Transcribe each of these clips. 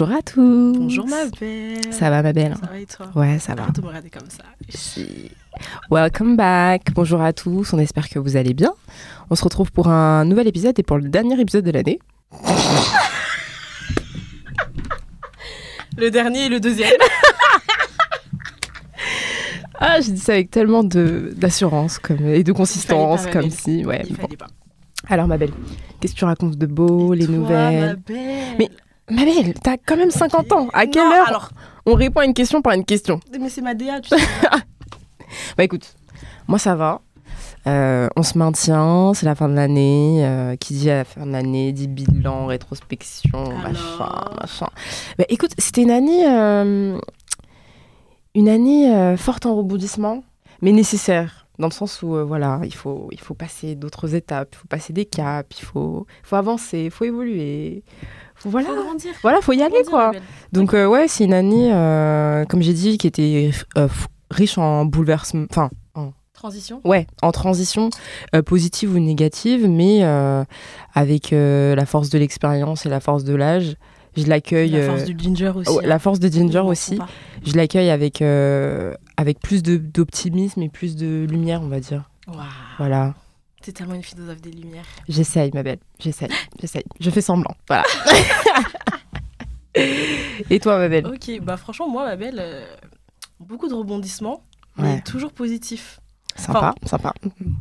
Bonjour à tous. Bonjour ma belle. Ça va ma belle Ça va et toi? Ouais, ça va. Arrête de me regarder comme ça. Welcome back. Bonjour à tous. On espère que vous allez bien. On se retrouve pour un nouvel épisode et pour le dernier épisode de l'année. Le dernier et le deuxième. Ah, je dis ça avec tellement de d'assurance comme et de consistance, pas, comme si. Ouais. Il bon. fallait pas. Alors ma belle, qu'est-ce que tu racontes de beau, Et les toi, nouvelles? ma belle? Mais- Ma belle, t'as quand même 50 ans. À quelle Non, heure alors on répond à une question par une question Mais c'est ma DA, tu sais. Bah écoute, moi ça va. Euh, on se maintient, c'est la fin de l'année. euh, qui dit à la fin de l'année dit bilan, rétrospection, machin, Alors machin. Bah écoute, c'était une année, euh, une année forte en rebondissement, mais nécessaire. Dans le sens où, euh, voilà, il faut, il faut passer d'autres étapes, il faut passer des caps, il faut, faut avancer, il faut évoluer. Faut, voilà, Faut grandir. voilà, faut y aller, Grandir, quoi. Donc euh, ouais, c'est une année, euh, comme j'ai dit, qui était euh, riche en bouleversements, enfin, en, Transition. ouais, en transition euh, positive ou négative, mais euh, avec la force de l'expérience et la force de l'âge, je l'accueille. La force du ginger aussi. oh, hein. la force de Ginger Ne m'en aussi, je l'accueille avec avec plus d'optimisme et plus de lumière, on va dire. Waouh. Voilà, T'es tellement une philosophe des lumières. j'essaye, ma belle, j'essaye, j'essaye, je fais semblant, voilà. et toi, ma belle Ok, bah franchement, moi, ma belle, euh, beaucoup de rebondissements, mais Ouais. toujours positif. Sympa, sympa.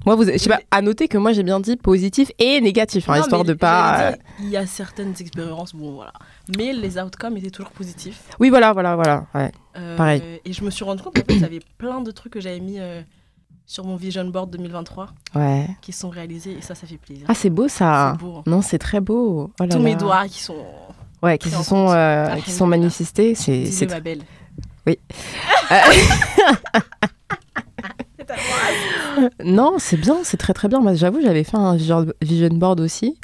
Moi, vous, je sais pas, à noter que moi j'ai bien dit positif et négatif, hein, Non, histoire de pas. euh, Il y a certaines expériences, bon voilà. Mais les outcomes étaient toujours positifs. Oui, voilà, voilà, voilà. Ouais. Euh, Pareil. Et je me suis rendu compte qu'en fait, j'avais plein de trucs que j'avais mis euh, sur mon vision board 2023 ouais. qui sont réalisés et ça, ça fait plaisir. Ah, c'est beau ça. Beau. hein. Non, c'est très beau. Oh là Tous mes doigts qui sont. Ouais, qui se sont, euh, qui Alhamdulillah. sont manifestés. C'est, c'est ma belle. Oui. Non, c'est bien, c'est très très bien. Moi, j'avoue, j'avais fait un vision board aussi,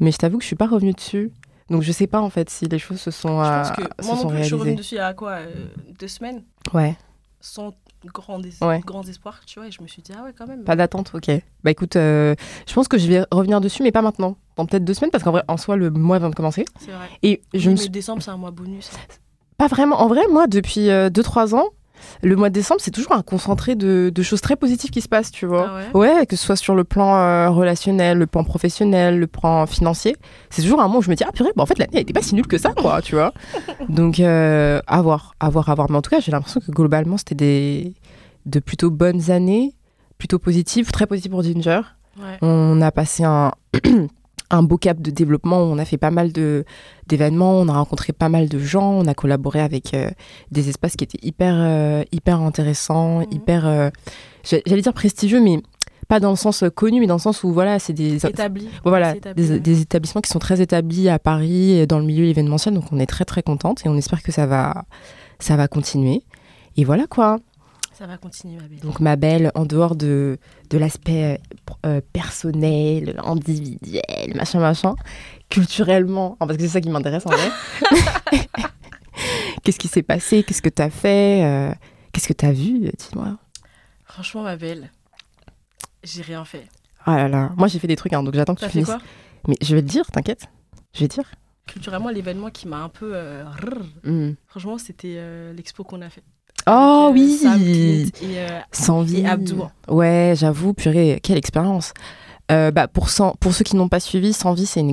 mais je t'avoue que je suis pas revenue dessus. Donc, je sais pas en fait si les choses se sont, Je euh, pense que moi non plus, je suis revenue réalisées. dessus il y a quoi euh, Deux semaines? Ouais, sans grand es- Ouais. grands espoirs, tu vois. Et je me suis dit, ah ouais, quand même. pas d'attente, ok. Bah écoute, euh, je pense que je vais revenir dessus, mais pas maintenant. Dans peut-être deux semaines, parce qu'en vrai, en soi, le mois vient de commencer. C'est vrai. Et je Oui, me mais décembre, c'est un mois bonus. Pas vraiment. En vrai, moi, depuis 2-3 ans, le mois de décembre, c'est toujours un concentré de, de choses très positives qui se passent, tu vois. Ah ouais que ce soit sur le plan euh, relationnel, le plan professionnel, le plan financier. C'est toujours un moment où je me dis, ah purée, bah, en fait, l'année, elle était pas si nulle que ça, quoi, tu vois. Donc, euh, à voir, à voir, à voir. Mais en tout cas, j'ai l'impression que globalement, c'était des de plutôt bonnes années, plutôt positives, très positives pour Ginger. Ouais. On a passé un, un beau cap de développement, on a fait pas mal de- d'événements, on a rencontré pas mal de gens, on a collaboré avec euh, des espaces qui étaient hyper, euh, hyper intéressants, Mhm. hyper, euh, j'a- j'allais dire prestigieux, mais pas dans le sens connu, mais dans le sens où voilà, c'est des, Établi. voilà, établi, des, ouais. des établissements qui sont très établis à Paris, euh, dans le milieu événementiel, donc on est très très contente et on espère que ça va, ça va continuer. Et voilà quoi. Ça va continuer, ma belle. Donc ma belle, en dehors de, de l'aspect euh, euh, personnel, individuel, machin, machin, culturellement, hein, parce que c'est ça qui m'intéresse en vrai. Qu'est-ce qui s'est passé? Qu'est-ce que tu as fait? Euh, Qu'est-ce que tu as vu? Dis-moi. Franchement, ma belle, j'ai rien fait. Ah là là, moi j'ai fait des trucs, hein, donc j'attends que tu fait finisses. quoi? Mais je vais te dire, t'inquiète. Je vais te dire. Culturellement, l'événement qui m'a un peu. euh, rrr, Hmm. franchement, c'était euh, l'expo qu'on a fait. Oh Avec, euh, oui Sam, et, euh, Sans vie. et Abdou. Ouais, j'avoue, purée, quelle expérience. Euh, bah, pour, Sans- pour ceux qui n'ont pas suivi, Sans vie, c'est une,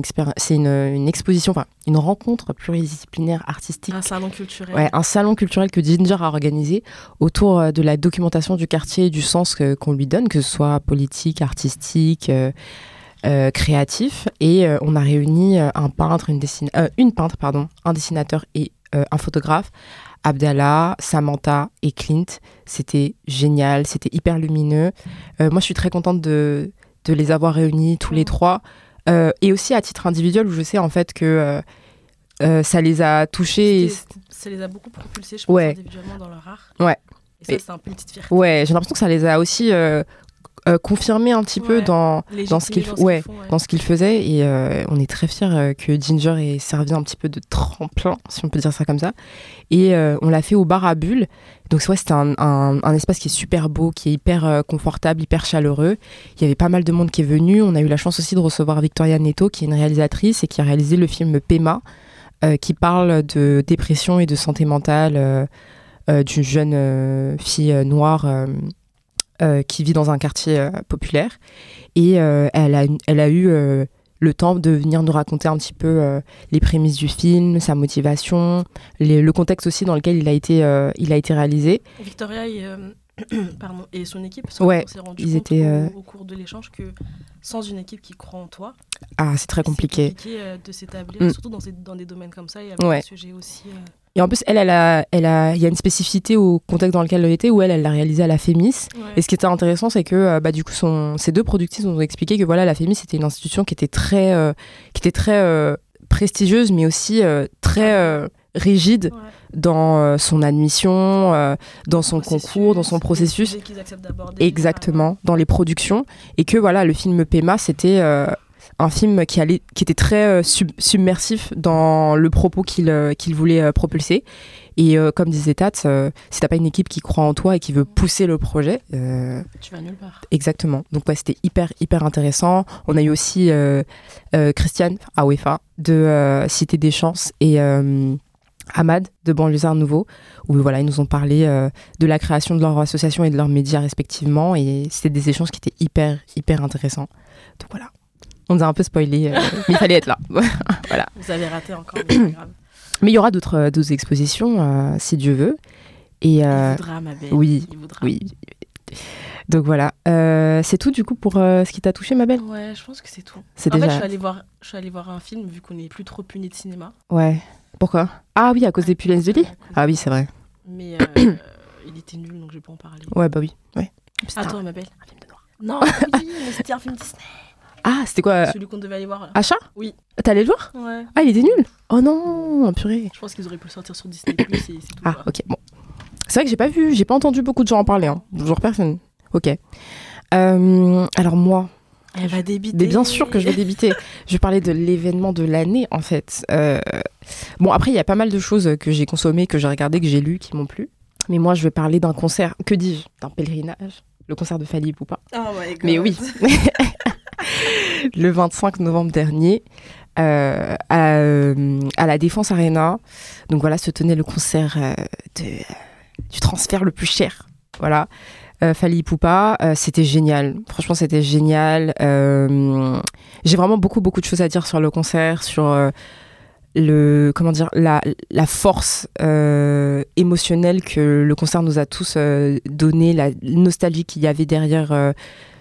une, une exposition, enfin une rencontre pluridisciplinaire artistique. un salon culturel. Ouais, un salon culturel que Ginger a organisé autour de la documentation du quartier et du sens qu'on lui donne, que ce soit politique, artistique, euh, euh, créatif. Et on a réuni un peintre, une, euh, une peintre, pardon, un dessinateur et un photographe, Abdallah, Samantha et Clint. C'était génial, c'était hyper lumineux. Euh, moi, je suis très contente de, de les avoir réunis tous les trois. Euh, et aussi à titre individuel, où je sais en fait que euh, ça les a touchés. et Ça les a beaucoup propulsés, je pense, Ouais. individuellement dans leur art. Ouais. Et ça, c'est un peu une petite fierté. Ouais, j'ai l'impression que ça les a aussi euh, confirmés un petit peu dans, dans ce dans ouais, font, ouais. dans ce qu'ils faisaient. Et euh, on est très fiers euh, que Ginger ait servi un petit peu de tremplin, si on peut dire ça comme ça. Et on l'a fait au bar à bulles. Donc ouais, c'était un, un- un espace qui est super beau, qui est hyper confortable, hyper chaleureux. Il y avait pas mal de monde qui est venu. On a eu la chance aussi de recevoir Victoria Neto, qui est une réalisatrice et qui a réalisé le film Pema, qui parle de dépression et de santé mentale d'une jeune fille noire euh, qui vit dans un quartier euh, populaire. Et euh, elle, a, elle a eu le temps de venir nous raconter un petit peu les prémices du film, sa motivation, les- le contexte aussi dans lequel il a été, il a été réalisé. Victoria et, pardon, et son équipe, parce Ouais, rendu ils compte étaient, au, au cours de l'échange que sans une équipe qui croit en toi, Ah, c'est très compliqué. c'est compliqué de s'établir, Mm. surtout dans, ces- dans des domaines comme ça. Y avait Ouais. un sujet aussi. Et en plus, elle, elle a, elle a, il y a une spécificité au contexte dans lequel elle était, où elle, elle l'a réalisé à la Fémis. ouais. Et ce qui était intéressant, c'est que euh, bah, du coup, son, ces deux productrices nous ont expliqué que voilà, la Fémis c'était une institution qui était très, euh, qui était très euh, prestigieuse, mais aussi euh, très rigide Ouais. dans son admission, euh, dans son concours, dans son processus. Exactement, dans les productions. Et que voilà, le film Pema, c'était euh, un film qui, allait, qui était très euh, sub- submersif dans le propos qu'il euh, voulait euh, propulser. Et comme disait Tat, si t'as pas une équipe qui croit en toi et qui veut pousser le projet, Tu vas nulle part. exactement. Donc ouais, c'était hyper, hyper intéressant. On a eu aussi Christiane Awefa de euh, Cité des Chances et Ahmad de Banlieusard Nouveau, où voilà, ils nous ont parlé euh, de la création de leur association et de leurs médias respectivement. Et c'était des échanges qui étaient hyper, hyper intéressants. Donc voilà. On nous a un peu spoilé, euh, mais il fallait être là. Vous avez raté encore, mais grave. il y aura d'autres euh, d'autres expositions, euh, si Dieu veut. Et euh, Il voudra, ma belle. oui, Il voudra. oui. Donc voilà. Euh, c'est tout du coup pour euh, ce qui t'a touché, ma belle? Ouais, je pense que c'est tout. C'est En fait, je suis, allée voir, je suis allée voir un film, vu qu'on n'est plus trop puni de cinéma. Ouais. Pourquoi? Ah oui, à cause des punaises de lit? Ah oui, c'est vrai. Mais euh, il était nul, donc je vais pas en parler. Ouais, bah oui. Ouais. Attends, ma belle. un film de noir. Non, oui, mais c'était un film Disney. Ah, c'était quoi Celui qu'on devait aller voir là. Achat? Oui. T'allais le voir? Ouais. Ah, il était nul Oh non, purée. Je pense qu'ils auraient pu le sortir sur Disney Plus et c'est tout. Ah, quoi. ok, bon. C'est vrai que j'ai pas vu, j'ai pas entendu beaucoup de gens en parler. Hein. Genre personne. Ok. Euh, alors moi, Elle va débiter. Mais bien sûr que je vais débiter. je vais parler de l'événement de l'année, en fait. Euh, Bon, après, il y a pas mal de choses que j'ai consommées, que j'ai regardées, que j'ai lues, qui m'ont plu. Mais moi, je vais parler d'un concert, que dis-je? D'un pèlerinage? Le concert de Fali Poupa. Oh my God. Mais oui. le 25 novembre dernier, euh, à, euh, à la Défense Arena. Donc voilà, se tenait le concert euh, du transfert le plus cher. Voilà. Fali Poupa, c'était génial. Franchement, c'était génial. J'ai vraiment beaucoup, beaucoup de choses à dire sur le concert, sur le, comment dire, la, la force émotionnelle que le concert nous a tous donné, la nostalgie qu'il y avait derrière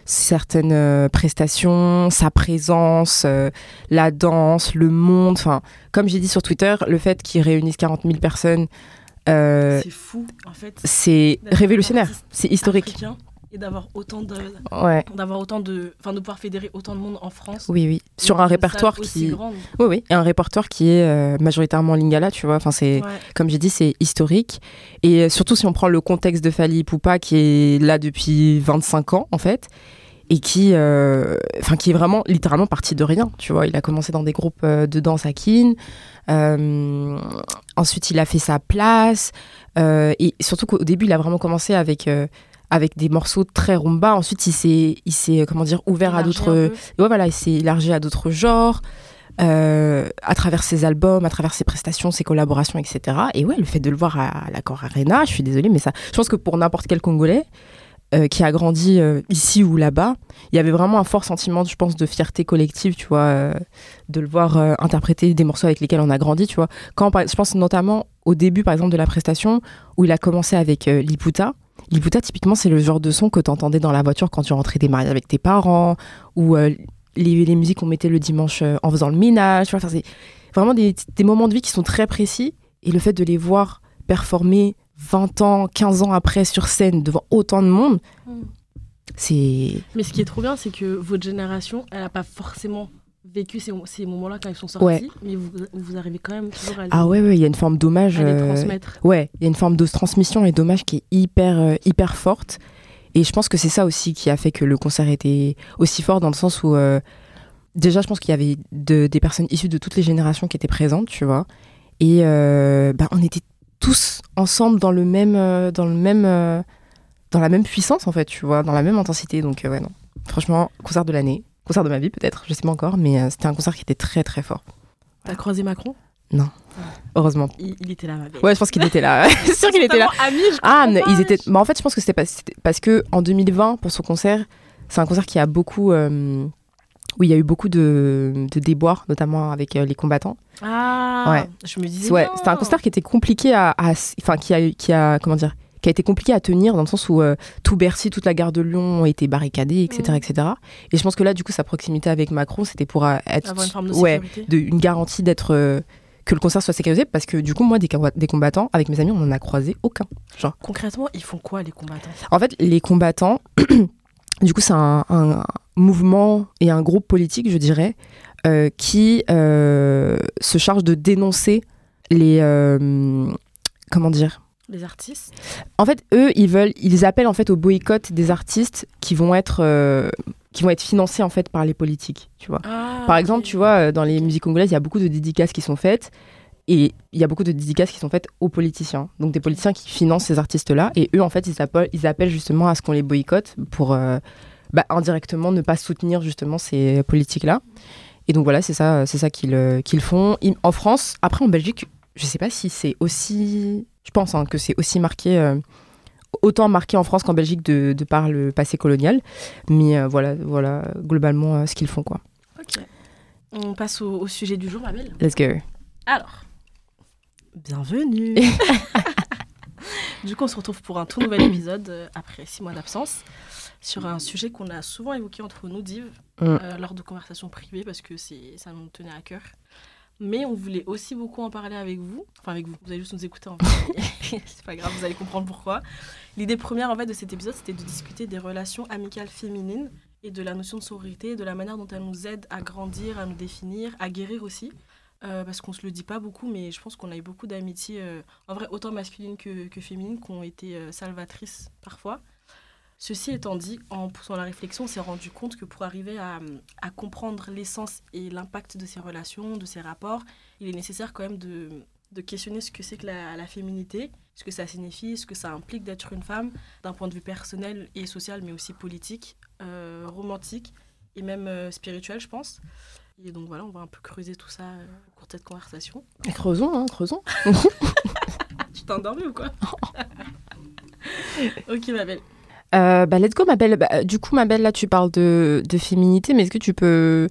certaines euh, prestations, sa présence, euh, la danse, le monde. Enfin, comme j'ai dit sur Twitter, le fait qu'ils réunissent 40 000 personnes, euh, C'est fou, en fait. c'est révolutionnaire, c'est historique. africain Et d'avoir autant de. Ouais, D'avoir autant de. Enfin, de pouvoir fédérer autant de monde en France. oui, oui. Sur un répertoire qui, grande. oui, oui, et un répertoire qui est euh, majoritairement lingala, tu vois. Enfin, c'est Ouais. comme j'ai dit, c'est historique. Et euh, surtout si on prend le contexte de Fali Poupa, qui est là depuis 25 ans, en fait, et qui, euh, enfin, qui est vraiment littéralement parti de rien. Tu vois, il a commencé dans des groupes de danse à. Euh, ensuite, il a fait sa place. Euh, et surtout qu'au début, il a vraiment commencé avec. Avec des morceaux très rumba. Ensuite, il s'est, il s'est, comment dire, ouvert à Élargi d'autres, ouais, voilà, il s'est élargi à d'autres genres, euh, à travers ses albums, à travers ses prestations, ses collaborations, etc. Et ouais, le fait de le voir à, l'Accor Arena, je suis désolée, mais ça, je pense que pour n'importe quel Congolais euh, qui a grandi euh, ici ou là-bas, il y avait vraiment un fort sentiment, je pense, de fierté collective, tu vois, de le voir interpréter des morceaux avec lesquels on a grandi, tu vois. Quand, je pense notamment au début, par exemple, de la prestation, où il a commencé avec Liputa. Liputa, typiquement, c'est le genre de son que tu entendais dans la voiture quand tu rentrais des mariages avec tes parents, ou euh, les, les musiques qu'on mettait le dimanche euh, en faisant le ménage. Enfin, c'est vraiment des, des moments de vie qui sont très précis. Et le fait de les voir performer 20 ans, 15 ans après sur scène devant autant de monde, Mm. c'est. Mais ce qui est trop bien, c'est que votre génération, elle n'a pas forcément vécu ces, ces moments-là quand ils sont sortis, Ouais. mais vous, vous arrivez quand même toujours à les, Ah ouais, ouais, il y a une forme d'hommage. à les euh, transmettre. Ouais, il y a une forme de transmission et d'hommage qui est hyper, euh, hyper forte. Et je pense que c'est ça aussi qui a fait que le concert était aussi fort dans le sens où, euh, déjà, je pense qu'il y avait de- des personnes issues de toutes les générations qui étaient présentes, tu vois. Et euh, bah, on était tous ensemble dans le même, dans le même, dans la même puissance en fait, tu vois, dans la même intensité. Donc ouais, non. Franchement, concert de l'année, concert de ma vie peut-être, je sais pas encore, mais euh, c'était un concert qui était très très fort. T'as croisé Macron? Non. Heureusement. Il, il était là, ma. Ouais, je pense qu'il était là. c'est sûr qu'il était là. Amis, je Ah, pas, ils étaient. wesh. bah, en fait, je pense que c'était c'était parce que en 2020, pour son concert, c'est un concert qui a beaucoup. euh, où il y a eu beaucoup de, de déboires, notamment avec euh, les combattants. Ah, Ouais. je me disais. Ouais, c'était un concert qui était compliqué à, à- enfin qui a, qui a, comment dire, qui a été compliqué à tenir dans le sens où euh, tout Bercy, toute la gare de Lyon ont été barricadés, etc., Mhm. etc. Et je pense que là, du coup, sa proximité avec Macron, c'était pour euh, être, Avoir une forme de ouais, de, une garantie d'être euh, que le concert soit sécurisé, parce que du coup, moi, des, comba- des combattants, avec mes amis, on en a croisé aucun. Concrètement, ils font quoi, les combattants? En fait, les combattants, du coup, c'est un, un mouvement et un groupe politique, je dirais, euh, qui se charge de dénoncer les. comment dire Les artistes En fait, eux, ils veulent, ils appellent en fait au boycott des artistes qui vont être, euh, qui vont être financés en fait par les politiques, tu vois. Ah, Par exemple, tu vois, euh, dans les musiques congolaises, il y a beaucoup de dédicaces qui sont faites. Et il y a beaucoup de dédicaces qui sont faites aux politiciens. Donc des politiciens qui financent ces artistes-là. Et eux, en fait, ils appellent, ils appellent justement à ce qu'on les boycotte pour euh, bah, indirectement ne pas soutenir justement ces politiques-là. Et donc voilà, c'est ça, c'est ça qu'ils qu'ils font. Ils- en France, après en Belgique, je sais pas si c'est aussi... Je pense hein, que c'est aussi marqué... euh, autant marqué en France qu'en Belgique de, de par le passé colonial. Mais euh, voilà, voilà globalement euh, ce qu'ils font, quoi. Ok. On passe au, au sujet du jour, ma belle. Let's go. Alors, bienvenue. du coup, on se retrouve pour un tout nouvel épisode euh, après six mois d'absence sur un sujet qu'on a souvent évoqué entre nous, Div, Mm. euh, lors de conversations privées parce que c'est ça nous tenait à cœur. Mais on voulait aussi beaucoup en parler avec vous. Enfin, avec vous. Vous allez juste nous écouter en fait. c'est pas grave, vous allez comprendre pourquoi. L'idée première en fait de cet épisode, c'était de discuter des relations amicales féminines et de la notion de sororité, de la manière dont elles nous aident à grandir, à nous définir, à guérir aussi. Euh, parce qu'on se le dit pas beaucoup, mais je pense qu'on a eu beaucoup d'amitiés, euh, en vrai, autant masculines que, que féminines, qui ont été euh, salvatrices parfois. Ceci étant dit, en poussant la réflexion, on s'est rendu compte que pour arriver à, à comprendre l'essence et l'impact de ces relations, de ces rapports, il est nécessaire quand même de, de questionner ce que c'est que la, la féminité, ce que ça signifie, ce que ça implique d'être une femme, d'un point de vue personnel et social, mais aussi politique, euh, romantique et même euh, spirituel, je pense. Et donc voilà, on va un peu creuser tout ça euh, au cours de cette conversation. Creusons, hein, creusons. Tu t'es endormie ou quoi? Ok, ma belle. Euh, bah, let's go, ma belle. Bah, du coup, ma belle, là, tu parles de, de féminité, mais est-ce que tu peux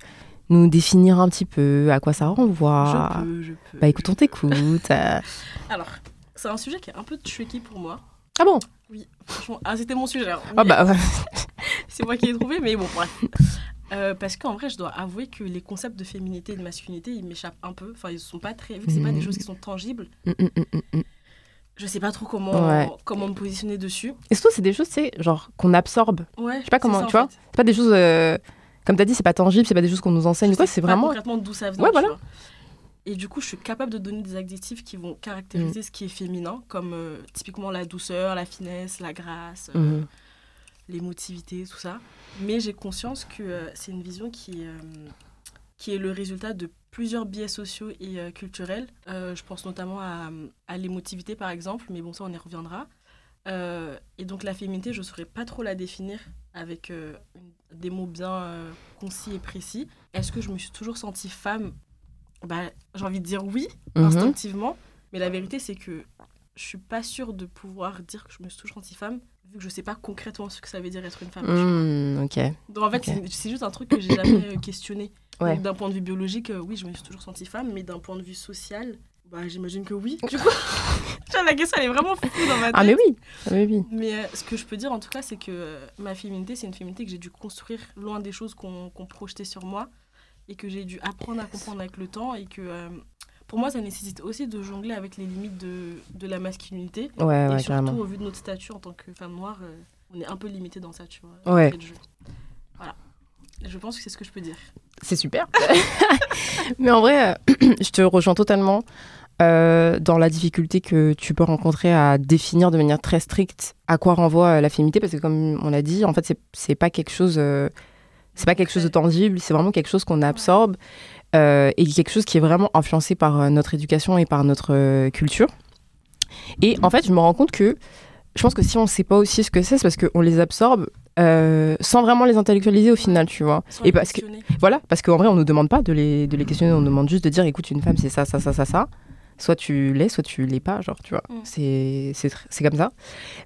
nous définir un petit peu à quoi ça renvoie? Je peux, je peux. Bah, écoute, on t'écoute. Alors, c'est un sujet qui est un peu tricky pour moi. Ah bon? Oui, franchement, ah, c'était mon sujet. Ah bah, ouais. C'est moi qui l'ai trouvé, mais bon, bref. Euh, parce qu'en vrai, je dois avouer que les concepts de féminité et de masculinité, ils m'échappent un peu. Enfin, ils sont pas très. Vu que c'est pas des Mhm. choses qui sont tangibles, Mm, mm, mm, mm, mm. Je sais pas trop comment, Ouais. comment me positionner dessus. Est-ce que c'est des choses, tu sais, genre, qu'on absorbe Ouais, Je sais pas comment, ça, tu vois. C'est pas des choses. euh, Comme t'as dit, c'est pas tangible, c'est pas des choses qu'on nous enseigne. Quoi, c'est vraiment. concrètement d'où ça vient. Ouais, tu voilà. vois. Et du coup, je suis capable de donner des adjectifs qui vont caractériser ce qui est féminin, comme euh, typiquement la douceur, la finesse, la grâce, euh, Mhm. l'émotivité, tout ça. Mais j'ai conscience que euh, c'est une vision qui, qui est le résultat de plusieurs biais sociaux et euh, culturels. Euh, je pense notamment à, à l'émotivité, par exemple, mais bon, ça, on y reviendra. Euh, et donc, la féminité, je ne saurais pas trop la définir avec des mots bien concis et précis. Est-ce que je me suis toujours sentie femme? Bah, J'ai envie de dire oui, Mhm. instinctivement. Mais la vérité, c'est que je suis pas sûre de pouvoir dire que je me suis toujours sentie femme, vu que je sais pas concrètement ce que ça veut dire être une femme. Mm, ok. Donc en fait, c'est- juste un truc que j'ai jamais questionné. Ouais. D'un point de vue biologique, euh, oui, je me suis toujours sentie femme, mais d'un point de vue social, bah, j'imagine que oui. Du coup, la question, elle est vraiment fou dans ma tête. Ah, mais oui Ah, mais oui. Mais euh, ce que je peux dire en tout cas, c'est que euh, ma féminité, c'est une féminité que j'ai dû construire loin des choses qu'on qu'on projetait sur moi et que j'ai dû apprendre à comprendre avec le temps et que pour moi, ça nécessite aussi de jongler avec les limites de, de la masculinité. Ouais, et ouais, surtout, carrément. au vu de notre statut en tant que femme noire, on est un peu limité dans ça, tu vois. Ouais. d'entrée de jeu. Voilà. Et je pense que c'est ce que je peux dire. C'est super. Mais en vrai, euh, je te rejoins totalement euh, dans la difficulté que tu peux rencontrer à définir de manière très stricte à quoi renvoie euh, la féminité, parce que comme on l'a dit, en fait, c'est- pas quelque chose, euh, c'est pas quelque chose de tangible, c'est vraiment quelque chose qu'on absorbe et quelque chose qui est vraiment influencé par notre éducation et par notre culture. Et en fait, je me rends compte que je pense que si on ne sait pas aussi ce que c'est, c'est parce qu'on les absorbe euh, sans vraiment les intellectualiser au final, tu vois. Sans Et parce que voilà, parce qu'en vrai, on nous demande pas de les, de les questionner, on nous demande juste de dire, écoute, une femme, c'est ça, ça, ça, ça, ça. Soit tu l'es, soit tu l'es pas, genre, tu vois. Mm. C'est comme ça.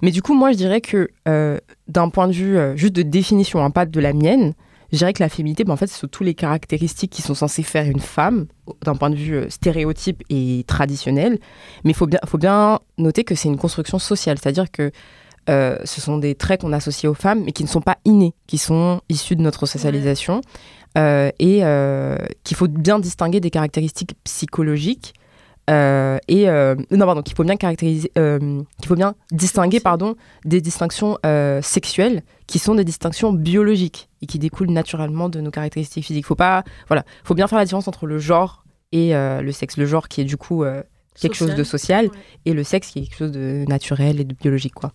Mais du coup, moi, je dirais que euh, d'un point de vue euh, juste de définition, hein, pas de la mienne, je dirais que la féminité, ben, en fait, c'est toutes les caractéristiques qui sont censées faire une femme, d'un point de vue stéréotype et traditionnel. Mais il faut bien, faut bien noter que c'est une construction sociale, c'est-à-dire que euh, ce sont des traits qu'on associe aux femmes, mais qui ne sont pas innés, qui sont issus de notre socialisation, euh, et euh, qu'il faut bien distinguer des caractéristiques psychologiques. et non pardon qu'il faut bien caractériser qu'il faut bien distinguer pardon des distinctions sexuelles qui sont des distinctions biologiques et qui découlent naturellement de nos caractéristiques physiques. Faut pas voilà faut bien faire la différence entre le genre et le sexe. Le genre qui est du coup quelque chose de social Ouais. et le sexe qui est quelque chose de naturel et de biologique quoi.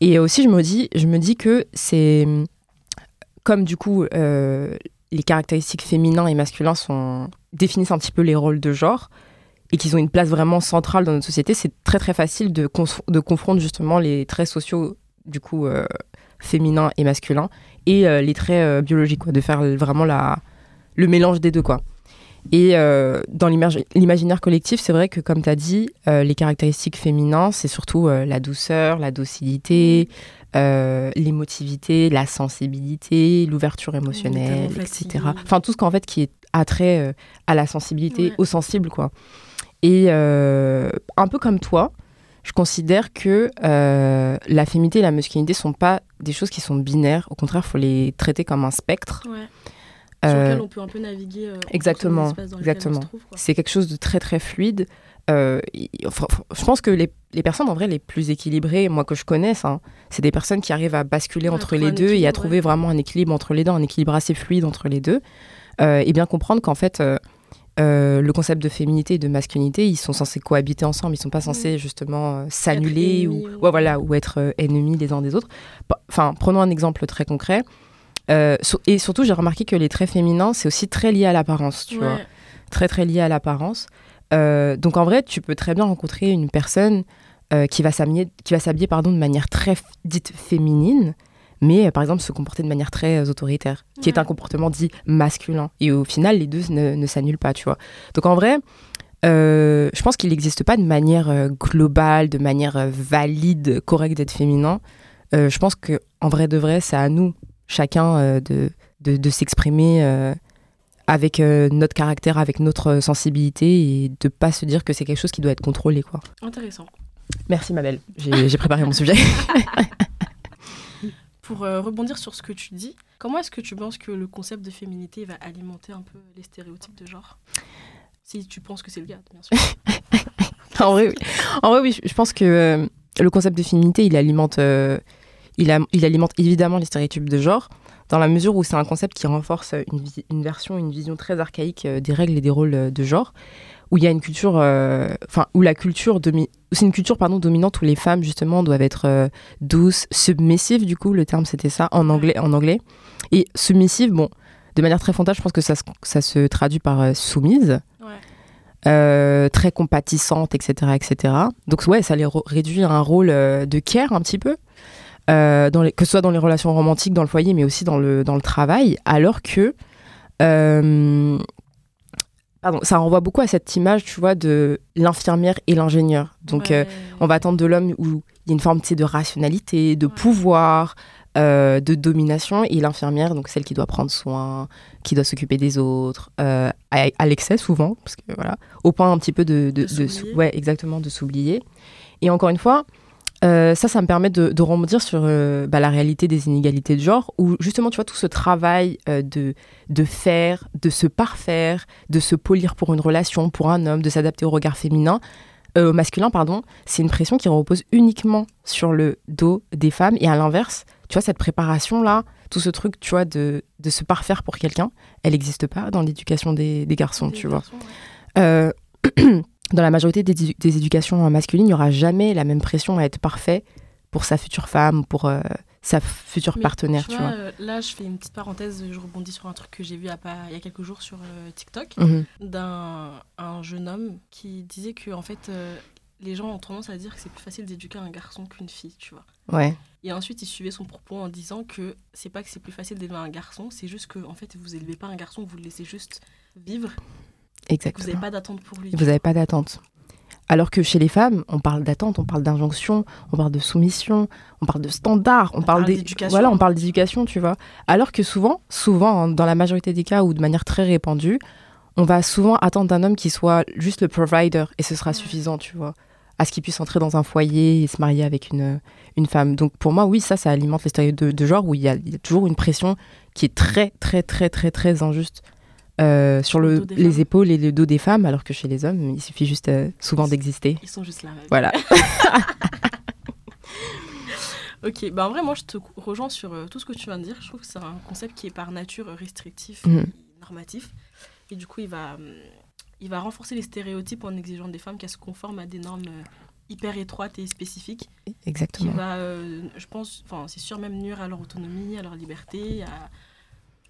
Et aussi je me dis je me dis que c'est comme du coup euh, les caractéristiques féminins et masculins sont définissent un petit peu les rôles de genre et qu'ils ont une place vraiment centrale dans notre société, c'est très très facile de, de confondre justement les traits sociaux du coup euh, féminins et masculins et euh, les traits biologiques quoi, de faire vraiment la le mélange des deux quoi. Et euh, dans l'imag- l'imaginaire collectif, c'est vrai que, comme tu as dit, euh, les caractéristiques féminins, c'est surtout euh, la douceur, la docilité, l'émotivité, la sensibilité, l'ouverture émotionnelle, etc. Enfin, tout ce qu'en fait qui est attrait à la sensibilité, Ouais. au sensible, quoi. Et un peu comme toi, je considère que la féminité et la masculinité sont pas des choses qui sont binaires. Au contraire, il faut les traiter comme un spectre. Ouais. Sur Euh, lequel on peut un peu naviguer. euh, exactement, dans exactement. c'est quelque chose de très très fluide. Euh, je pense que les, les personnes en vrai les plus équilibrées, moi que je connaisse, hein, c'est des personnes qui arrivent à basculer à entre les deux et à trouver ouais. vraiment un équilibre entre les deux, un équilibre assez fluide entre les deux. Euh, et bien comprendre qu'en fait, euh, le concept de féminité et de masculinité, ils sont censés cohabiter ensemble, ils sont pas censés justement s'annuler ou, ouais, voilà, ou être ennemis les uns des autres. Enfin, prenons un exemple très concret. Euh, et surtout, j'ai remarqué que les traits féminins, c'est aussi très lié à l'apparence, tu Ouais. vois très très lié à l'apparence. Euh, donc en vrai, tu peux très bien rencontrer une personne euh, qui va s'habiller, de manière très dite féminine, mais euh, par exemple se comporter de manière très autoritaire, qui est un comportement dit masculin. Et au final, les deux ne, ne s'annulent pas, tu vois. Donc en vrai. euh, je pense qu'il n'existe pas de manière euh, globale, de manière euh, valide, correcte d'être féminin. Je pense que en vrai de vrai, c'est à nous, chacun, euh, de, de, de s'exprimer euh, avec euh, notre caractère, avec notre sensibilité et de pas se dire que c'est quelque chose qui doit être contrôlé. Quoi. Intéressant. Merci ma belle, j'ai préparé mon sujet. Pour euh, rebondir sur ce que tu dis, comment est-ce que tu penses que le concept de féminité va alimenter un peu les stéréotypes de genre? Si tu penses que c'est le cas, bien sûr. en, vrai, oui. en vrai, oui, je- pense que euh, le concept de féminité, il alimente, il, a- il alimente évidemment les stéréotypes de genre, dans la mesure où c'est un concept qui renforce une, version, une vision très archaïque euh, des règles et des rôles euh, de genre, où il y a une culture, euh, enfin, où la culture c'est une culture pardon dominante où les femmes justement doivent être euh, douces, submissives du coup, le terme c'était ça en anglais, en anglais, et submissive, bon, de manière très frontale, je pense que ça, se- ça se traduit par euh, soumise euh, très compatissante, etc., etc. Donc ouais, ça les réduit à un rôle euh, de care un petit peu, euh, dans les, que ce soit dans les relations romantiques, dans le foyer, mais aussi dans le, dans le travail, alors que euh, pardon, ça renvoie beaucoup à cette image, tu vois, de l'infirmière et l'ingénieur. Donc euh, on va attendre de l'homme où il y a une forme de rationalité, de Ouais. pouvoir, euh, de domination, et l'infirmière, donc celle qui doit prendre soin, qui doit s'occuper des autres, euh, à, à l'excès souvent, parce que voilà, au point un petit peu de, de, De ouais, exactement, de s'oublier. Et encore une fois, euh, ça, ça me permet de, de rebondir sur euh, bah, la réalité des inégalités de genre, où justement, tu vois, tout ce travail euh, de, de faire, de se parfaire, de se polir pour une relation, pour un homme, de s'adapter au regard féminin, masculin, pardon, c'est une pression qui repose uniquement sur le dos des femmes. Et à l'inverse, tu vois, cette préparation-là, tout ce truc, tu vois, de, de se parfaire pour quelqu'un, elle n'existe pas dans l'éducation des, des garçons, Des tu vois. ouais. Dans la majorité des, des éducations masculines, il n'y aura jamais la même pression à être parfait pour sa future femme, pour euh, sa future Mais partenaire, tu vois. euh, là, je fais une petite parenthèse, je rebondis sur un truc que j'ai vu il y a pas- il y a quelques jours sur euh, TikTok. Mhm. d'un un jeune homme qui disait que en fait les gens ont tendance à dire que c'est plus facile d'éduquer un garçon qu'une fille, tu vois. Ouais. Et ensuite, il suivait son propos en disant que c'est pas que c'est plus facile d'élever un garçon, c'est juste que en fait, vous élevez pas un garçon, vous le laissez juste vivre. Exactement. Vous n'avez pas d'attente pour lui. Vous n'avez pas d'attente. Alors que chez les femmes, on parle d'attente, on parle d'injonction, on parle de soumission, on parle de standard, on, parle, d'éducation. Voilà, on parle d'éducation, tu vois. Alors que souvent, souvent, hein, dans la majorité des cas ou de manière très répandue, on va souvent attendre d'un homme qui soit juste le provider et ce sera suffisant, tu vois, à ce qu'il puisse entrer dans un foyer et se marier avec une, une femme. Donc pour moi, oui, ça, ça alimente les stéréotypes de, de, genre où il y, a, il y, a, toujours une pression qui est très, très, très, très, très injuste euh, sur le, le les épaules et le dos des femmes, alors que chez les hommes, il suffit juste euh, souvent d'exister. Ils sont juste là. Même. Voilà. ok, bah en vrai, moi, je te rejoins sur euh, tout ce que tu viens de dire. Je trouve que c'est un concept qui est par nature restrictif mmh. et normatif. Et du coup, il va, il va renforcer les stéréotypes en exigeant des femmes qu'elles se conforment à des normes hyper étroites et spécifiques. Exactement. Qui va, je pense, enfin, c'est sûr, même nuire à leur autonomie, à leur liberté, à,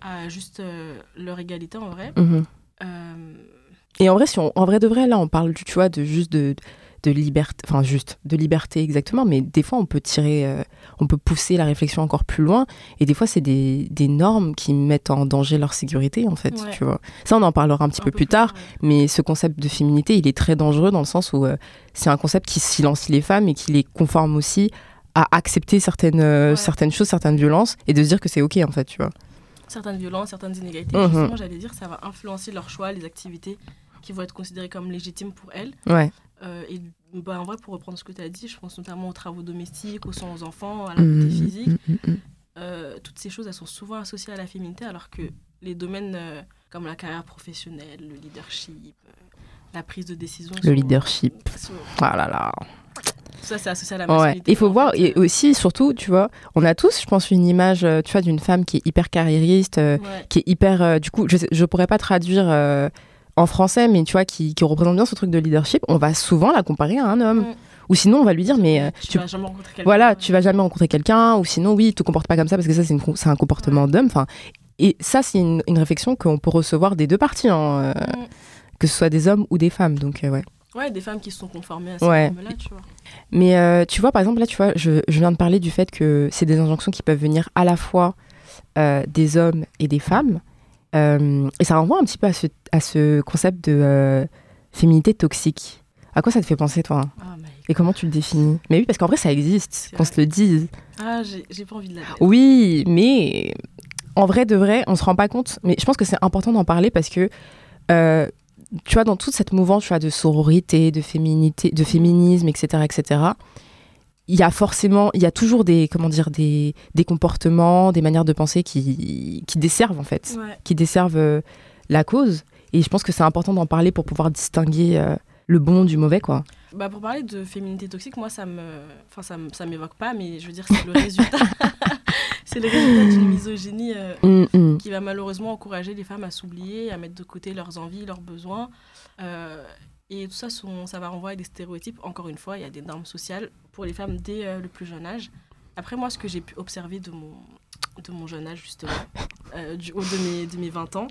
à juste euh, leur égalité en vrai. Mmh. Euh... Et en vrai, si on, en vrai de vrai, là, on parle, tu vois, de juste de, de liberté, enfin juste de liberté exactement, mais des fois on peut tirer, euh, on peut pousser la réflexion encore plus loin, et des fois c'est des, des, normes qui mettent en danger leur sécurité en fait, ouais. tu vois. Ça on en parlera un petit un peu, peu plus tard, tard, ouais. mais ce concept de féminité, il est très dangereux dans le sens où euh, c'est un concept qui silencie les femmes et qui les conforme aussi à accepter certaines, euh, Ouais. certaines choses, certaines violences, et de se dire que c'est ok en fait, tu vois. Certaines violences, certaines inégalités, Mhm. justement, j'allais dire, ça va influencer leur choix, les activités qui vont être considérées comme légitimes pour elles. Ouais. Euh, et bah, en vrai, pour reprendre ce que tu as dit, je pense notamment aux travaux domestiques, aux soins aux enfants, à la Mmh, beauté physique. mmh, mmh, mmh. Euh, toutes ces choses, elles sont souvent associées à la féminité, alors que les domaines euh, comme la carrière professionnelle, le leadership, la prise de décision. Le sont- leadership. sont- Ah là là. Ça, c'est associé à la Ouais, masculinité. il faut voir, fait, et euh, aussi, surtout, tu vois, on a tous, je pense, une image, euh, tu vois, d'une femme qui est hyper carriériste, euh, ouais. qui est hyper, euh, du coup, je, je pourrais pas traduire euh, en français, mais tu vois, qui, qui représente bien ce truc de leadership, on va souvent la comparer à un homme. Mm. Ou sinon, on va lui dire, mais tu, tu- vas jamais rencontrer quelqu'un. voilà, tu vas jamais rencontrer quelqu'un, ou sinon, oui, te comporte pas comme ça, parce que ça, c'est c'est un comportement d'homme. Enfin, et ça, c'est une, une réflexion qu'on peut recevoir des deux parties, hein, Mm. que ce soit des hommes ou des femmes. Donc, ouais. Ouais, des femmes qui se sont conformées à ces Ouais. normes-là, tu vois. Mais euh, tu vois, par exemple, là, tu vois, je, je viens de parler du fait que c'est des injonctions qui peuvent venir à la fois euh, des hommes et des femmes. Euh, et ça renvoie un petit peu à ce, à ce concept de féminité toxique. À quoi ça te fait penser, toi? Hein Ah, my Et comment tu le définis? Mais oui, parce qu'en vrai, ça existe, qu'on se le dise. Ah, j'ai pas envie de la. Oui, mais en vrai de vrai, on se rend pas compte. Mais je pense que c'est important d'en parler parce que, tu vois, dans toute cette mouvance tu vois, de sororité, de féminité, de féminisme, etc., etc., il y a forcément, il y a toujours des, comment dire, des, des comportements, des manières de penser qui, qui desservent en fait, Ouais. qui desservent euh, la cause. Et je pense que c'est important d'en parler pour pouvoir distinguer euh, le bon du mauvais, quoi. Bah pour parler de féminité toxique, moi ça me, enfin ça m'évoque pas, mais je veux dire c'est le résultat, c'est le résultat d'une misogynie euh, Hum, hum. qui va malheureusement encourager les femmes à s'oublier, à mettre de côté leurs envies, leurs besoins, Euh, et tout ça, ça va renvoyer à des stéréotypes. Encore une fois, il y a des normes sociales pour les femmes dès euh, le plus jeune âge. Après moi, ce que j'ai pu observer de mon de mon jeune âge justement, euh, du haut de mes, de mes 20 ans,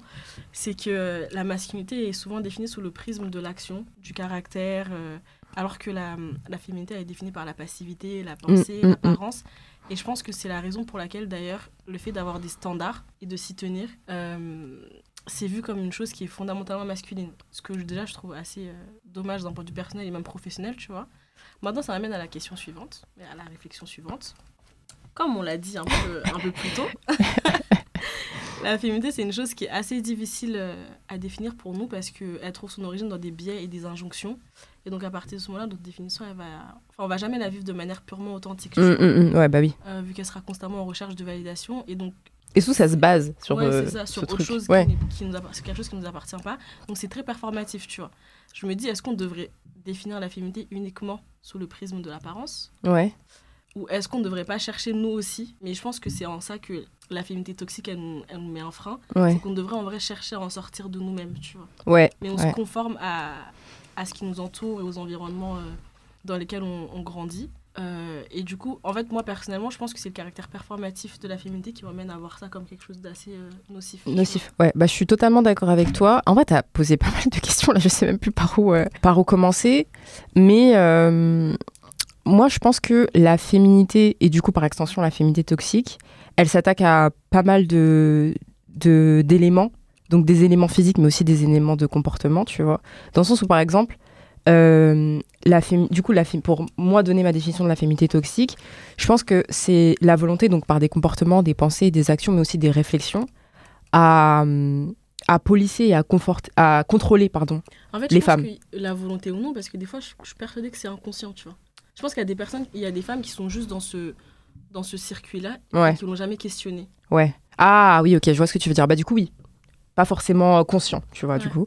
c'est que la masculinité est souvent définie sous le prisme de l'action, du caractère, euh, alors que la, la féminité elle est définie par la passivité, la pensée, mm, mm. l'apparence. Et je pense que c'est la raison pour laquelle d'ailleurs le fait d'avoir des standards et de s'y tenir, euh, c'est vu comme une chose qui est fondamentalement masculine. Ce que déjà je trouve assez euh, dommage d'un point de vue personnel et même professionnel, tu vois. Maintenant ça m'amène à la question suivante, à la réflexion suivante. Comme on l'a dit un peu, un peu plus tôt, la féminité, c'est une chose qui est assez difficile euh, à définir pour nous parce qu'elle trouve son origine dans des biais et des injonctions. Et donc, à partir de ce moment-là, notre définition, elle va... enfin, on va jamais la vivre de manière purement authentique, hum. Ouais, bah oui. euh, vu qu'elle sera constamment en recherche de validation. Et donc, Et sous, ça se base sur, ouais, euh, ça, sur ce autre truc. chose Ouais. qui, qui nous appart- c'est quelque chose qui ne nous appartient pas. Donc, c'est très performatif, tu vois. Je me dis, est-ce qu'on devrait définir la féminité uniquement sous le prisme de l'apparence? Ouais. ou est-ce qu'on ne devrait pas chercher nous aussi? Mais je pense que c'est en ça que la féminité toxique, elle nous, elle nous met un frein. Ouais. C'est qu'on devrait en vrai chercher à en sortir de nous-mêmes, tu vois. Ouais. Mais on Ouais. se conforme à, à ce qui nous entoure et aux environnements euh, dans lesquels on, grandit. Euh, et du coup, en fait, moi personnellement, je pense que c'est le caractère performatif de la féminité qui m'amène à voir ça comme quelque chose d'assez euh, nocif. Nocif. Ouais, bah, je suis totalement d'accord avec toi. En vrai, tu as posé pas mal de questions. Là, je sais même plus par où, par où commencer. Mais moi, je pense que la féminité, et du coup, par extension, la féminité toxique, elle s'attaque à pas mal de- d'éléments, donc des éléments physiques, mais aussi des éléments de comportement, tu vois. Dans le sens où, par exemple, euh, la du coup, la pour moi donner ma définition de la féminité toxique, je pense que c'est la volonté, donc par des comportements, des pensées, des actions, mais aussi des réflexions, à, hum, à polisser et à, à contrôler, pardon. En fait, Les pense femmes. que la volonté ou non, parce que des fois, je, je suis persuadée que c'est inconscient, tu vois. Je pense qu'il y a des personnes, il y a des femmes qui sont juste dans ce, dans ce circuit-là Ouais. et qui l'ont jamais questionné. Ouais. Ah oui, ok, je vois ce que tu veux dire. Bah du coup, oui. Pas forcément euh, conscient, tu vois, du coup.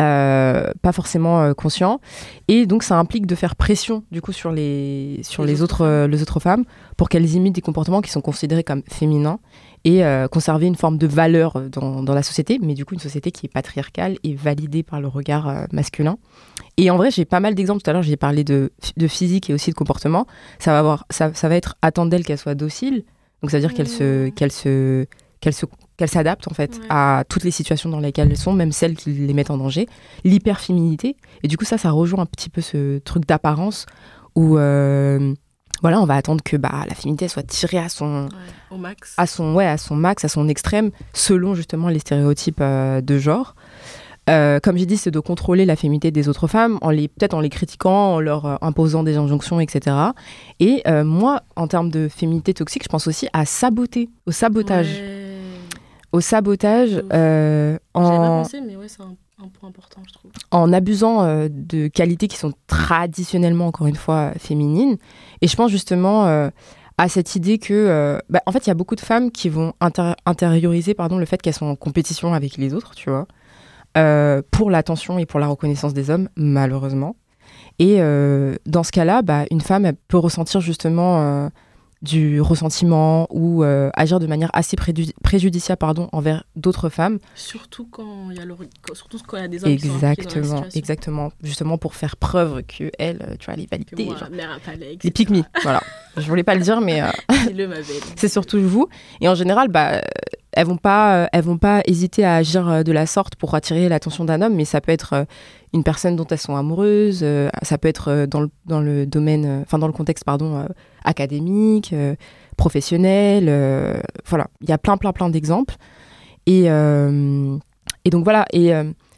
Euh, pas forcément euh, conscient. Et donc, ça implique de faire pression, du coup, sur les, sur Les les, autres euh, les autres femmes pour qu'elles imitent des comportements qui sont considérés comme féminins et conserver une forme de valeur dans, dans la société, mais du coup, une société qui est patriarcale et validée par le regard masculin. Et en vrai, j'ai pas mal d'exemples. Tout à l'heure, j'ai parlé de, de physique et aussi de comportement. Ça va, avoir, ça, ça va être attendre d'elle qu'elle soit docile. Donc, ça veut dire qu'elle se, Mmh. qu'elle se, qu'elle se, qu'elle s'adapte en fait Ouais. à toutes les situations dans lesquelles elles sont, même celles qui les mettent en danger. L'hyperféminité. Et du coup, ça, ça rejoint un petit peu ce truc d'apparence où, euh, voilà, on va attendre que bah, la féminité soit tirée à son, Ouais, au max. à son, ouais, à son max, à son extrême, selon justement les stéréotypes euh, de genre. Euh, comme j'ai dit, c'est de contrôler la féminité des autres femmes, en les peut-être en les critiquant, en leur euh, imposant des injonctions, etc. Et euh, moi, en termes de féminité toxique, je pense aussi à saboter, au sabotage, Ouais. Au sabotage, euh, en, pensé, mais ouais, un, un point important, je trouve. en abusant euh, de qualités qui sont traditionnellement, encore une fois, féminines. Et je pense justement euh, à cette idée que, euh, bah, en fait, il y a beaucoup de femmes qui vont intérioriser pardon, le fait qu'elles sont en compétition avec les autres, tu vois, pour l'attention et pour la reconnaissance des hommes, malheureusement. Et dans ce cas-là, bah, une femme elle peut ressentir justement du ressentiment ou euh, agir de manière assez préju- préjudiciable pardon, envers d'autres femmes Surtout quand il y a le, quand- surtout quand il y a des hommes qui sont Exactement, exactement. Justement pour faire preuve que elle, tu vois, elle est validée. moi, genre. mère palais, Les pick me, voilà. Je voulais pas le dire, mais euh, c'est surtout vous. Et en général, bah, elles vont pas, euh, elles vont pas hésiter à agir euh, de la sorte pour attirer l'attention d'un homme, mais ça peut être euh, une personne dont elles sont amoureuses, ça peut être dans le, dans le domaine, enfin dans le contexte, pardon, académique, professionnel. voilà, il y a plein, plein, plein d'exemples. Et, et donc voilà. Et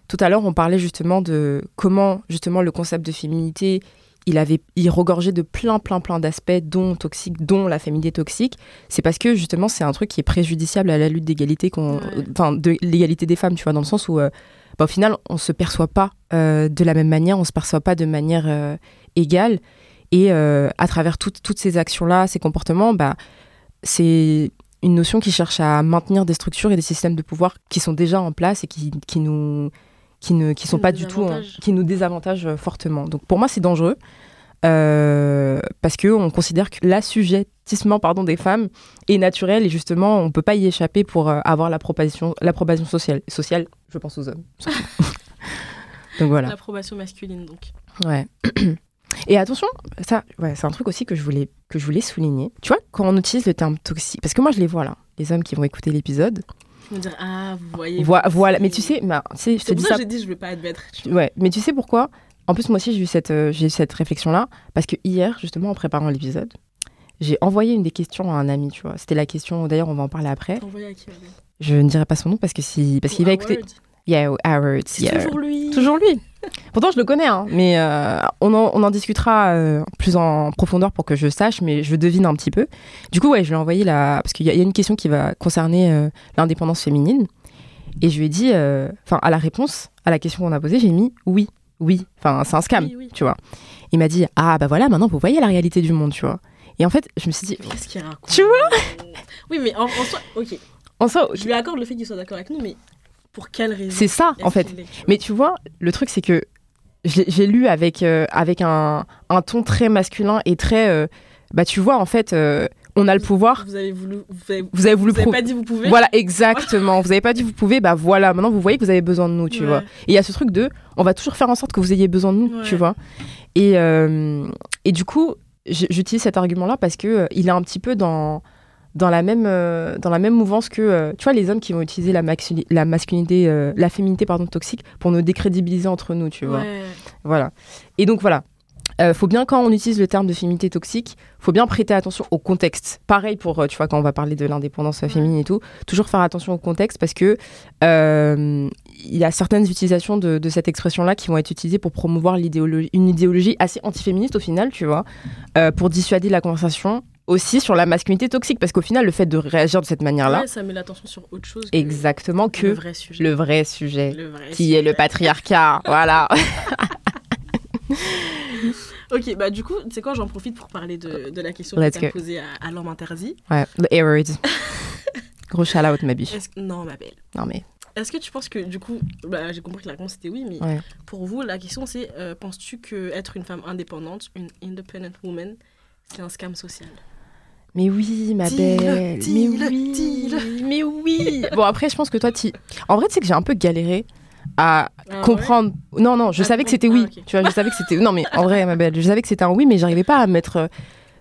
tout à l'heure, on parlait justement de comment justement le concept de féminité il avait il regorgeait de plein plein plein d'aspects dont toxique dont la féminité toxique c'est parce que justement c'est un truc qui est préjudiciable à la lutte d'égalité qu'on Ouais. enfin de l'égalité des femmes tu vois dans le sens où euh, bah, au final on se perçoit pas euh, de la même manière on se perçoit pas de manière euh, égale et à travers toutes toutes ces actions là ces comportements bah c'est une notion qui cherche à maintenir des structures et des systèmes de pouvoir qui sont déjà en place et qui, qui nous qui ne qui sont pas du tout qui nous désavantagent euh, fortement donc pour moi c'est dangereux euh, parce que on considère que l'assujettissement pardon des femmes est naturel et justement on peut pas y échapper pour euh, avoir l'approbation l'approbation sociale sociale je pense aux hommes donc voilà L'approbation masculine, donc. Ouais. Et attention, ça, ouais, c'est un truc aussi que je voulais que je voulais souligner. Tu vois, quand on utilise le terme toxique, parce que moi je les vois là, les hommes qui vont écouter l'épisode. Me dire, ah, vous voyez. Voilà, mais tu sais, bah, tu sais, je te dis ça. j'ai dit, je vais pas être bête. Ouais, mais tu sais pourquoi? En plus, moi aussi, j'ai eu cette, euh, eu cette réflexion-là parce que hier, justement, en préparant l'épisode, j'ai envoyé une des questions à un ami. Tu vois, c'était la question. D'ailleurs, on va en parler après. T'as envoyé à qui Adèle Je ne dirai pas son nom parce que si, parce qu'il va écouter. Yeah, Howard. C'est yeah. toujours lui. Toujours lui. Pourtant, je le connais, hein, mais euh, on, en, on en discutera euh, plus en profondeur pour que je sache, mais je devine un petit peu. Du coup, ouais, je lui ai envoyé la. Parce qu'il y, a- il y a une question qui va concerner euh, l'indépendance féminine. Et je lui ai dit, enfin, à la réponse à la question qu'on a posée, j'ai mis oui, oui. Enfin, c'est un scam, Oui, oui. tu vois. Il m'a dit, ah, bah voilà, maintenant, vous voyez la réalité du monde, tu vois. Et en fait, je me suis dit, Qu'est-ce qu'il raconte? Tu vois? Oui, mais en, en soi, ok. en soi, Je lui accorde le fait qu'il soit d'accord avec nous, mais pour quelle raison c'est ça, en fait. tu Mais tu vois, le truc, c'est que j'ai lu avec, euh, avec un, un ton très masculin et très. euh, bah, tu vois, en fait, euh, on a le pouvoir. Vous avez voulu. Vous avez, Vous avez voulu vous avez prou- pas dit vous pouvez Voilà, exactement. vous avez pas dit vous pouvez, bah voilà, maintenant vous voyez que vous avez besoin de nous, tu Ouais. vois. Et il y a ce truc de, on va toujours faire en sorte que vous ayez besoin de nous, Ouais. tu vois. Et, et du coup, j'utilise cet argument-là parce que il est un petit peu dans, dans, la même, euh, dans la même mouvance que, euh, tu vois, les hommes qui vont utiliser la, maxi- la masculinité, euh, la féminité, pardon, toxique pour nous décrédibiliser entre nous, tu vois. Ouais. Voilà. Et donc voilà. faut bien, quand on utilise le terme de féminité toxique, faut bien prêter attention au contexte. Pareil pour, tu vois, quand on va parler de l'indépendance féminine et tout, toujours faire attention au contexte parce que il y a certaines utilisations de, de cette expression-là qui vont être utilisées pour promouvoir une idéologie assez antiféministe au final, tu vois, euh, pour dissuader la conversation aussi sur la masculinité toxique parce qu'au final, le fait de réagir de cette manière-là, Ouais, ça met l'attention sur autre chose que exactement le que vrai sujet. le vrai sujet, Le vrai qui est le sujet. patriarcat. voilà. Ok, bah du coup, tu sais quoi, j'en profite pour parler de, de la question Let's que tu as posée à, à l'homme interdit. Ouais, the A-word. Gros shout out, ma biche. Non, ma belle. Non, mais. Est-ce que tu penses que, du coup, bah, j'ai compris que la réponse était oui, mais Ouais. pour vous, la question c'est euh, penses-tu que être une femme indépendante, une independent woman, c'est un scam social? Mais oui, ma belle. Mais oui. Mais oui. Bon, après, je pense que toi, tu. En vrai, tu sais que j'ai un peu galéré à Ah ouais comprendre. Non, non, je Ah, savais que c'était Ah, oui. ok. Tu vois, je savais que c'était. Non, mais en vrai, ma belle, je savais que c'était un oui, mais j'arrivais pas à mettre euh,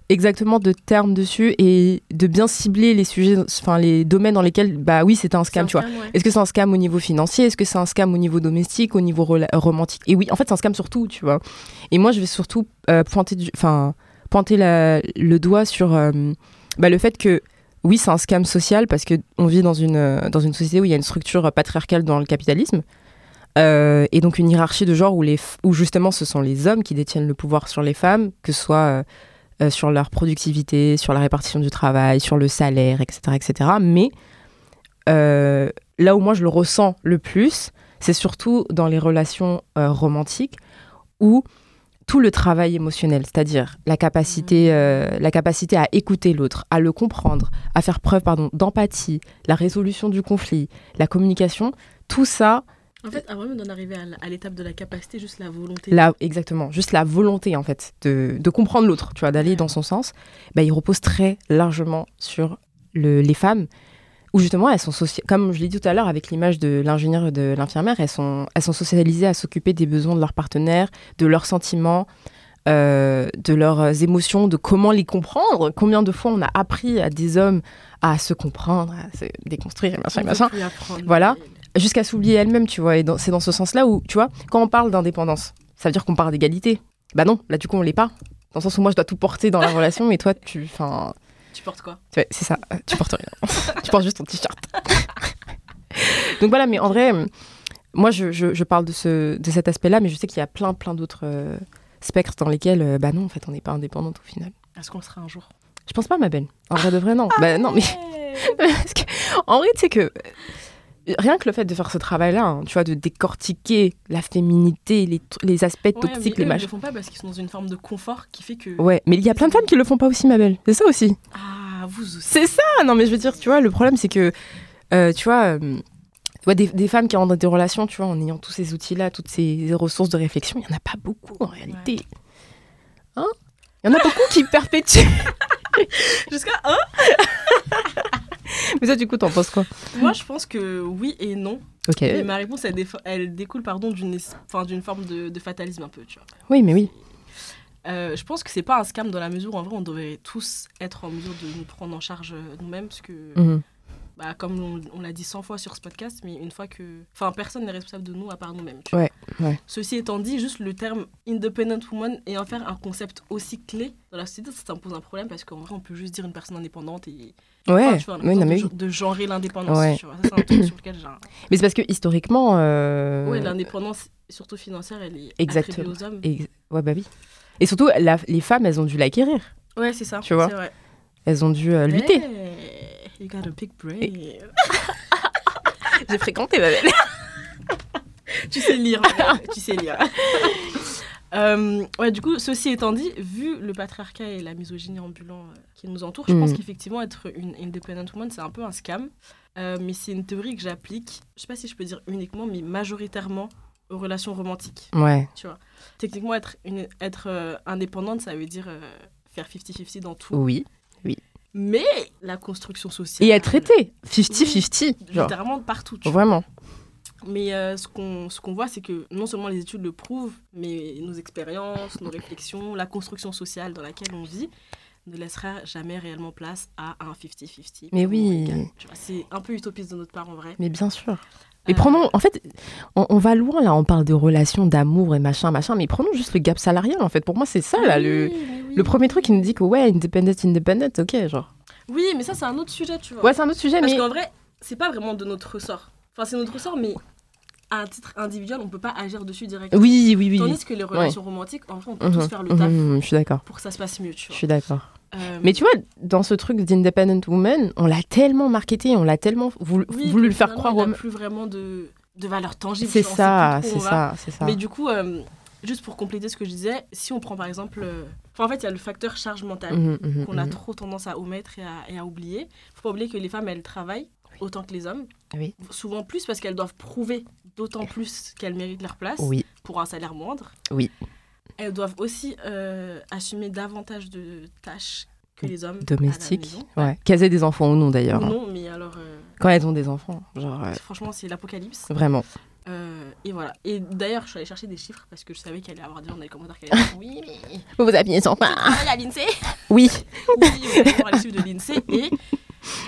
exactement de termes dessus et de bien cibler les sujets, enfin, les domaines dans lesquels, bah oui, c'était un scam, un tu vois. ouais. Est-ce que c'est un scam au niveau financier? Est-ce que c'est un scam au niveau domestique, au niveau romantique? Et oui, en fait, c'est un scam sur tout, tu vois. Et moi, je vais surtout euh, pointer, du- enfin, pointer le doigt sur euh, bah, le fait que oui, c'est un scam social parce que on vit dans une euh, dans une société où il y a une structure patriarcale dans le capitalisme. Euh, et donc une hiérarchie de genre où, les où justement ce sont les hommes qui détiennent le pouvoir sur les femmes, que ce soit sur leur productivité, sur la répartition du travail, sur le salaire, etc. etc. Mais là où moi je le ressens le plus, c'est surtout dans les relations romantiques où tout le travail émotionnel, c'est-à-dire la capacité, euh, la capacité à écouter l'autre, à le comprendre, à faire preuve pardon, d'empathie, la résolution du conflit, la communication, tout ça, En fait, avant même d'en arriver à l'étape de la capacité, juste la volonté. là, exactement, juste la volonté en fait de, de comprendre l'autre, tu vois, d'aller Ouais. dans son sens, bah, il repose très largement sur le- les femmes, où justement elles sont comme je l'ai dit tout à l'heure avec l'image de l'ingénieur et de l'infirmière, elles sont, elles sont socialisées à s'occuper des besoins de leur partenaire, de leurs sentiments, euh, de leurs émotions, de comment les comprendre. Combien de fois on a appris à des hommes à se comprendre, à se déconstruire, et machin, machin. Voilà. jusqu'à s'oublier elle-même, tu vois. Et c'est dans ce sens-là où, tu vois, quand on parle d'indépendance, ça veut dire qu'on parle d'égalité. Bah non, là du coup on l'est pas. Dans le sens où moi je dois tout porter dans la relation, mais toi tu, enfin, Tu portes quoi c'est ça, euh, tu portes rien. tu portes juste ton t-shirt. Donc voilà, mais en vrai, moi je, je- je parle de, ce, de cet aspect-là, mais je sais qu'il y a plein plein d'autres euh, spectres dans lesquels, euh, bah non, en fait, on n'est pas indépendante au final. Est-ce qu'on le sera un jour? Je pense pas, ma belle. En vrai de vrai, non. bah non, mais parce que, en vrai, tu sais que rien que le fait de faire ce travail-là, hein, tu vois, de décortiquer la féminité, les, aspects Ouais, toxiques, mais les eux, ils machins. le font pas parce qu'ils sont dans une forme de confort qui fait que. Ouais, mais il y a plein de femmes qui le font pas aussi, ma belle. C'est ça aussi. Ah, vous aussi. C'est ça. Non, mais je veux dire, tu vois, le problème, c'est que, euh, tu vois, euh, tu vois, des, des femmes qui rentrent dans des relations, tu vois, en ayant tous ces outils-là, toutes ces ressources de réflexion, il y en a pas beaucoup en réalité. Hein? Il y en a beaucoup qui perpétuent. Jusqu'à un mais ça, du coup, t'en penses quoi Moi, je pense que oui et non. Ok. Mais ma réponse, elle, découle pardon, d'une d'une forme de, de fatalisme un peu, tu vois. Oui, mais oui. Euh, je pense que c'est pas un scam dans la mesure où en vrai on devrait tous être en mesure de nous prendre en charge euh, nous-mêmes parce que Mhm. bah, comme on, on l'a dit 100 fois sur ce podcast mais une fois que enfin personne n'est responsable de nous à part nous-mêmes tu vois. Ouais, ouais. ceci étant dit juste le terme independent woman et en faire un concept aussi clé dans la société ça, ça me pose un problème parce qu'en vrai on peut juste dire une personne indépendante et Ouais, enfin, tu vois, oui, non, mais de, oui. de genrer l'indépendance Ouais. c'est un truc sur lequel Mais c'est parce que historiquement. euh, ouais l'indépendance surtout financière elle est Exactement. aux hommes ex- Ouais, bah oui. Et surtout, la- les femmes, elles ont dû l'acquérir. ouais c'est ça Tu vois. vrai. Elles ont dû euh, lutter. Hey, you got a big brain. J'ai fréquenté ma belle. tu sais lire, tu sais lire. Euh, ouais, du coup, ceci étant dit, vu le patriarcat et la misogynie ambulant euh, qui nous entourent, je Mm. pense qu'effectivement, être une independent woman, c'est un peu un scam. Euh, mais c'est une théorie que j'applique, je sais pas si je peux dire uniquement, mais majoritairement aux relations romantiques. Ouais. Tu vois. Techniquement, être, une, être indépendante, ça veut dire faire 50-50 dans tout. Oui. Mais la construction sociale. Et être traité. 50-50. Genre. Littéralement partout. tu vois. Mais euh, ce qu'on ce qu'on voit, c'est que non seulement les études le prouvent, mais nos expériences, nos réflexions, la construction sociale dans laquelle on vit ne laissera jamais réellement place à un 50-50. Mais oui. C'est un peu utopiste de notre part en vrai. Mais bien sûr. Et Euh, prenons, en fait, on, on va loin là, on parle de relations, d'amour et machin, machin, mais prenons juste le gap salarial en fait. Pour moi, c'est ça là, le, oui, mais oui. le premier truc qui nous dit que ouais, independent, independent, ok, genre. Oui, mais ça, c'est un autre sujet, tu vois. Ouais, c'est un autre sujet, Parce mais. qu'en vrai, c'est pas vraiment de notre ressort. Enfin, c'est notre ressort, mais à titre individuel, on peut pas agir dessus directement. Oui, oui, oui. Tandis que les relations romantiques, en vrai, on peut tous Mhm, faire le taf mhm, je suis d'accord. pour que ça se passe mieux, tu Je vois. suis d'accord. Euh, Mais tu vois, dans ce truc d'independent woman, on l'a tellement marketé, on l'a tellement voulu, oui, voulu que le faire croire il aux n'a plus vraiment de, de valeur tangible. C'est ça, c'est ça, c'est ça. Mais du coup, euh, juste pour compléter ce que je disais, si on prend par exemple. euh, enfin, en fait, il y a le facteur charge mentale Mhm, qu'on a trop tendance à omettre et à, et à oublier. faut pas oublier que les femmes, elles travaillent autant que les hommes. Oui. Souvent plus parce qu'elles doivent prouver d'autant plus qu'elles méritent leur place Oui, pour un salaire moindre. Oui. Elles doivent aussi euh, assumer davantage de tâches que les hommes. domestique. À la maison. Ouais. Qu'elles aient des enfants ou non d'ailleurs. Ou hein. non, mais alors, euh, Quand elles ont des enfants, genre, euh, franchement, c'est l'apocalypse. vraiment. Euh, et voilà. Et d'ailleurs, je suis allée chercher des chiffres parce que je savais qu'il allait avoir des gens dans les commentaires qui allaient dire Oui, mais. Vous vous appuyez Tu travailles à l'INSEE Oui. Oui, on va voir les chiffres de l'INSEE. Et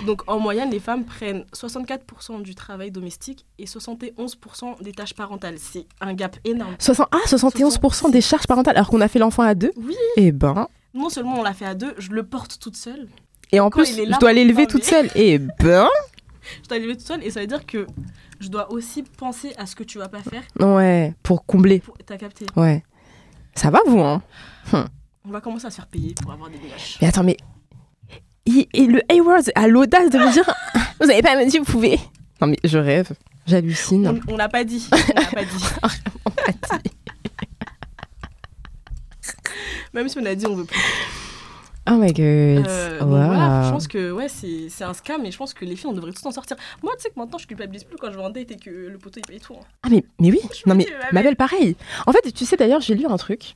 donc, en moyenne, les femmes prennent 64% du travail domestique et 71% des tâches parentales. C'est un gap énorme. 60... Ah, 71% des charges parentales alors qu'on a fait l'enfant à deux Oui, Eh ben. non seulement on l'a fait à deux, je le porte toute seule. Et en Quand plus, je dois l'élever toute seule. Eh ben. Je dois l'élever toute seule et ça veut dire que je dois aussi penser à ce que tu vas pas faire Ouais, pour combler. pour t'as capté. Ouais. Ça va, vous, hein? On va commencer à se faire payer pour avoir des gâches. Mais attends, mais. Et, et le A-Word a l'audace de me dire Vous avez pas me dit, vous pouvez. Non, mais je rêve. J'hallucine. On, on l'a pas dit. On l'a pas dit. Même si on a dit, on veut plus. Oh my god. Euh, Wow. voilà, je pense que ouais, c'est un scam et je pense que les filles, on devrait tous en sortir. Moi, tu sais que maintenant, je culpabilise plus quand je vais en date et que le poteau, il paye tout. hein. Ah, mais, mais oui. Je Non, mais ma belle, pareil. En fait, tu sais, d'ailleurs, j'ai lu un truc.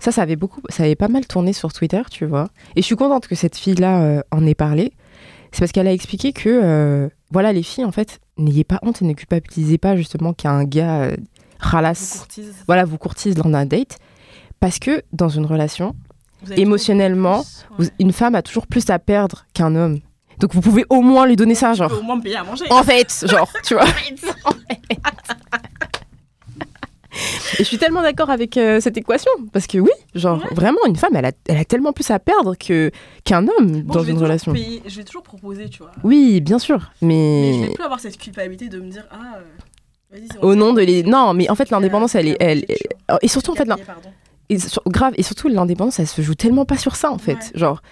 Ça, ça avait beaucoup, ça avait pas mal tourné sur Twitter, tu vois. Et je suis contente que cette fille-là euh, en ait parlé. C'est parce qu'elle a expliqué que, euh, voilà, les filles, en fait, n'ayez pas honte et ne culpabilisez pas justement qu'un gars euh, Vous ralasse, courtise. voilà, vous courtise lors d'un date. Parce que dans une relation, Vous émotionnellement, vous- une femme a toujours plus à perdre qu'un homme. Donc vous pouvez au moins lui donner ça, genre. au moins à manger. En fait, genre, tu vois. Et je suis tellement d'accord avec euh, cette équation. Parce que oui, genre, Ouais. vraiment, une femme, elle a, elle a tellement plus à perdre que, qu'un homme Bon, dans je une relation. payer- je vais toujours proposer, tu vois. Oui, bien sûr. Mais je Mais, vais plus avoir cette culpabilité de me dire, ah, euh, au nom de les. Non, mais en fait, l'indépendance, elle est. Elle, Et surtout, en fait, l'in- et sur- grave. Et surtout, l'indépendance, elle se joue tellement pas sur ça, en fait. Ouais. Genre,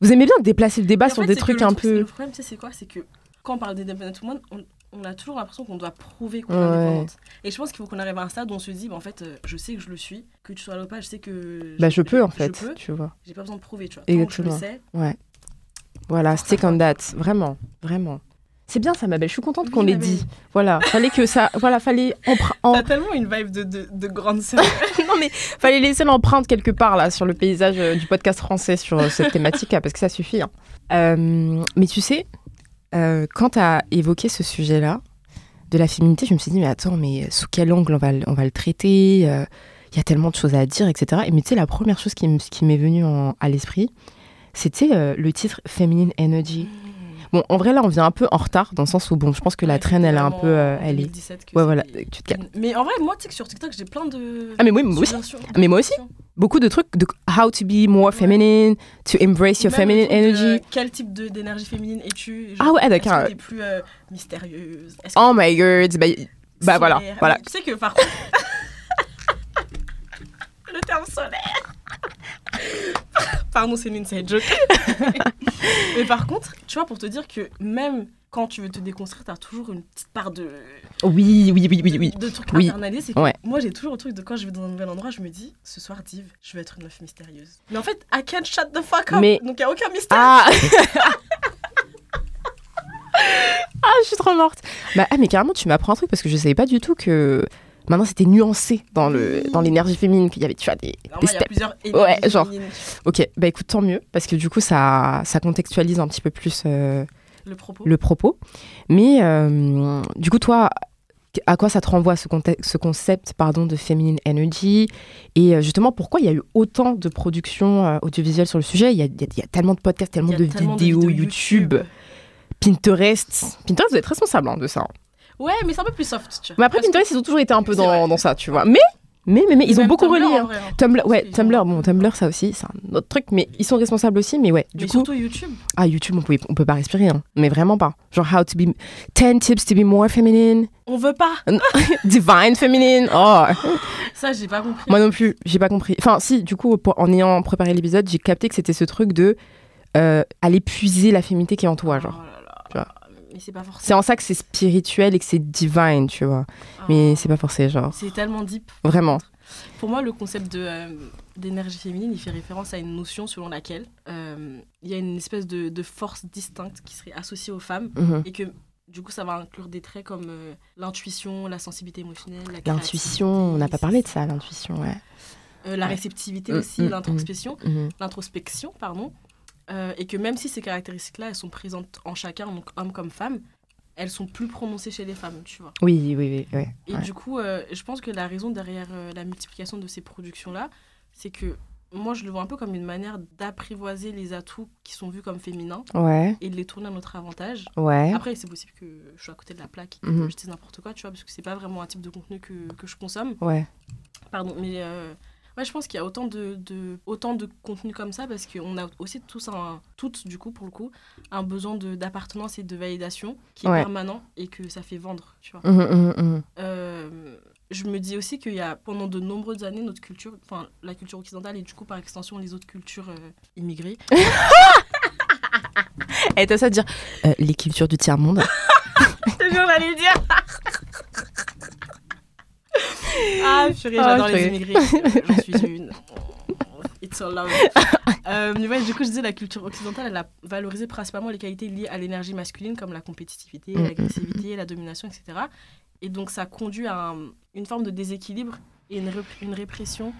vous aimez bien déplacer le débat en sur fait, des trucs le un peu. Le problème, tu sais, c'est quoi? C'est que quand on parle d'independent woman, on, on a toujours l'impression qu'on doit prouver qu'on est Ouais. indépendante. Et je pense qu'il faut qu'on arrive à un stade où on se dit, bah, en fait, euh, je sais que je le suis, que tu sois ou pas, je sais que. Bah, je peux, en fait. Je peux, Tu vois. j'ai pas besoin de prouver, tu vois. Tant que je le Exactement. sais. Ouais. Voilà, stick on that. Vraiment, vraiment. C'est bien ça, ma belle. Je suis contente Oui, qu'on l'ait belle. dit. Voilà, fallait que ça. Voilà, fallait. empr- en- T'as tellement une vibe de, de, de grande sœur. non, mais fallait laisser l'empreinte quelque part, là, sur le paysage euh, du podcast français sur euh, cette thématique, là, parce que ça suffit. hein. Mais tu sais, euh, quand tu as évoqué ce sujet-là, de la féminité, je me suis dit, mais attends, mais sous quel angle on va, le- on va le traiter Euh, Il y a tellement de choses à dire, etc. Et mais tu sais, la première chose qui, m'est venue en- à l'esprit, c'était euh, le titre Feminine Energy. Bon, en vrai, là, on vient un peu en retard, dans le sens où, bon, je pense que la traîne, elle est un peu. euh, elle est. 2017 que Ouais, voilà, tu te calmes. Mais en vrai, moi, tu sais que sur TikTok, j'ai plein de. Ah, mais oui, moi aussi. suggestions. Mais moi aussi. Beaucoup de trucs de how to be more Ouais. feminine, to embrace your feminine de, energy. euh, quel type d'énergie féminine es-tu? Ah ouais, Est-ce d'accord. que t'es plus euh, mystérieuse? Est-ce que Oh my god, bah, bah voilà, voilà. Tu sais que par contre. le terme solaire Pardon, c'est une inside joke. Mais par contre, tu vois, pour te dire que même quand tu veux te déconstruire, t'as toujours une petite part de. Oui, oui, oui, oui, oui. de trucs Oui. internalisés. Ouais. moi, j'ai toujours le truc de quand je vais dans un nouvel endroit, je me dis, ce soir, Div, je vais être une meuf mystérieuse. Mais en fait, I can't shut the fuck up. Mais- Donc, il n'y a aucun mystère. Ah Ah, je suis trop morte. Bah, ah, mais carrément, tu m'apprends un truc parce que je savais pas du tout que maintenant c'était nuancé dans le dans l'énergie féminine, qu'il y avait, tu vois, des, des il y a steps. plusieurs Ouais, genre. féminines. Ok, bah écoute, tant mieux, parce que du coup, ça, ça contextualise un petit peu plus euh, Le propos. le propos. Mais euh, du coup, toi, à quoi ça te renvoie ce, ce concept pardon, de feminine energy? Et euh, justement pourquoi il y a eu autant de productions euh, audiovisuelles sur le sujet? Il y, a, il y, a, tellement de podcasts, tellement, de, vidéos, YouTube, Pinterest. Pinterest doit être responsable hein, de ça. Ouais, mais c'est un peu plus soft. Tu vois. Mais après, Pinterest, ils ont toujours été un peu dans, dans, ça, tu vois. Mais mais, mais, mais ils ont beaucoup relié. Hein. Hein. Tumblr, ouais, Tumblr, bon, Tumblr, ça aussi, c'est un autre truc, mais ils sont responsables aussi, mais ouais. Du mais surtout YouTube. Ah, YouTube, on peut, on peut pas respirer, hein. mais vraiment pas. Genre, how to be. 10 tips to be more feminine. On veut pas. Divine feminine. Oh. Ça, j'ai pas compris. Moi non plus, j'ai pas compris. Enfin, si, du coup, en ayant préparé l'épisode, j'ai capté que c'était ce truc de euh, aller puiser la féminité qui est en toi, genre. Oh c'est en ça que c'est spirituel et que c'est divine, tu vois. Mais ah. c'est pas forcé, genre. C'est tellement deep. Vraiment. Pour moi, le concept de, euh, d'énergie féminine, il fait référence à une notion selon laquelle euh, il y a une espèce de, de, force distincte qui serait associée aux femmes mhm. et que du coup, ça va inclure des traits comme euh, l'intuition, la sensibilité émotionnelle, la L'intuition, on n'a pas parlé de ça, l'intuition, ouais. la réceptivité aussi, mm, mm, l'introspection, mm, l'introspection, pardon. Euh, et que même si ces caractéristiques-là, elles sont présentes en chacun, donc homme comme femme, elles sont plus prononcées chez les femmes, tu vois. Oui, oui, oui. et du coup, euh, je pense que la raison derrière euh, la multiplication de ces productions-là, c'est que moi, je le vois un peu comme une manière d'apprivoiser les atouts qui sont vus comme féminins ouais. et de les tourner à notre avantage. Ouais. Après, c'est possible que je sois à côté de la plaque et que mhm. je dise n'importe quoi, tu vois, parce que c'est pas vraiment un type de contenu que, que je consomme. Ouais. Pardon, mais Ouais, je pense qu'il y a autant de, de, autant de contenu comme ça parce qu'on a aussi tous un, toutes, du coup, pour le coup, un besoin d'appartenance et de validation qui est permanent et que ça fait vendre, tu vois. Mmh, mmh, mmh, euh, je me dis aussi qu'il y a pendant de nombreuses années notre culture, enfin la culture occidentale et du coup par extension les autres cultures euh, immigrées. Et t'as ça à dire euh, les cultures du tiers monde. je j'allais dire. Ah, purée, ah, j'adore les immigrés. Je suis une. It's all love. euh, mais ouais, du coup, je disais, la culture occidentale, elle a valorisé principalement les qualités liées à l'énergie masculine, comme la compétitivité, mm, l'agressivité, mm, mm. la domination, etc. Et donc, ça conduit à une forme de déséquilibre et une, une répression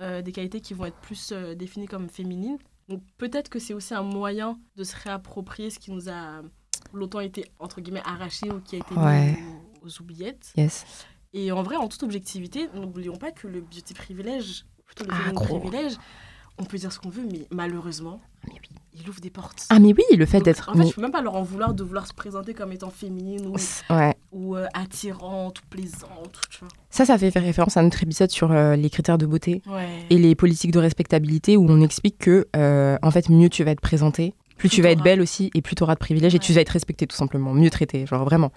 euh, des qualités qui vont être plus euh, définies comme féminines. Donc, peut-être que c'est aussi un moyen de se réapproprier ce qui nous a longtemps été, entre guillemets, arraché ou qui a été mis aux, aux oubliettes. Yes. Et en vrai, en toute objectivité, n'oublions pas que le beauty privilège, plutôt le ah, privilège, on peut dire ce qu'on veut, mais malheureusement, ah, il ouvre des portes. Ah mais oui, le fait d'être... En fait, je peux même pas leur en vouloir de vouloir se présenter comme étant féminine ou, ouais. ou euh, attirante ou plaisante. Tu vois. Ça, ça fait référence à notre épisode sur euh, les critères de beauté ouais. et les politiques de respectabilité où on explique que, euh, en fait, mieux tu vas être présentée, plus tu vas être belle aussi et plus tu auras de privilèges et tu vas être respectée tout simplement, mieux traitée, genre vraiment.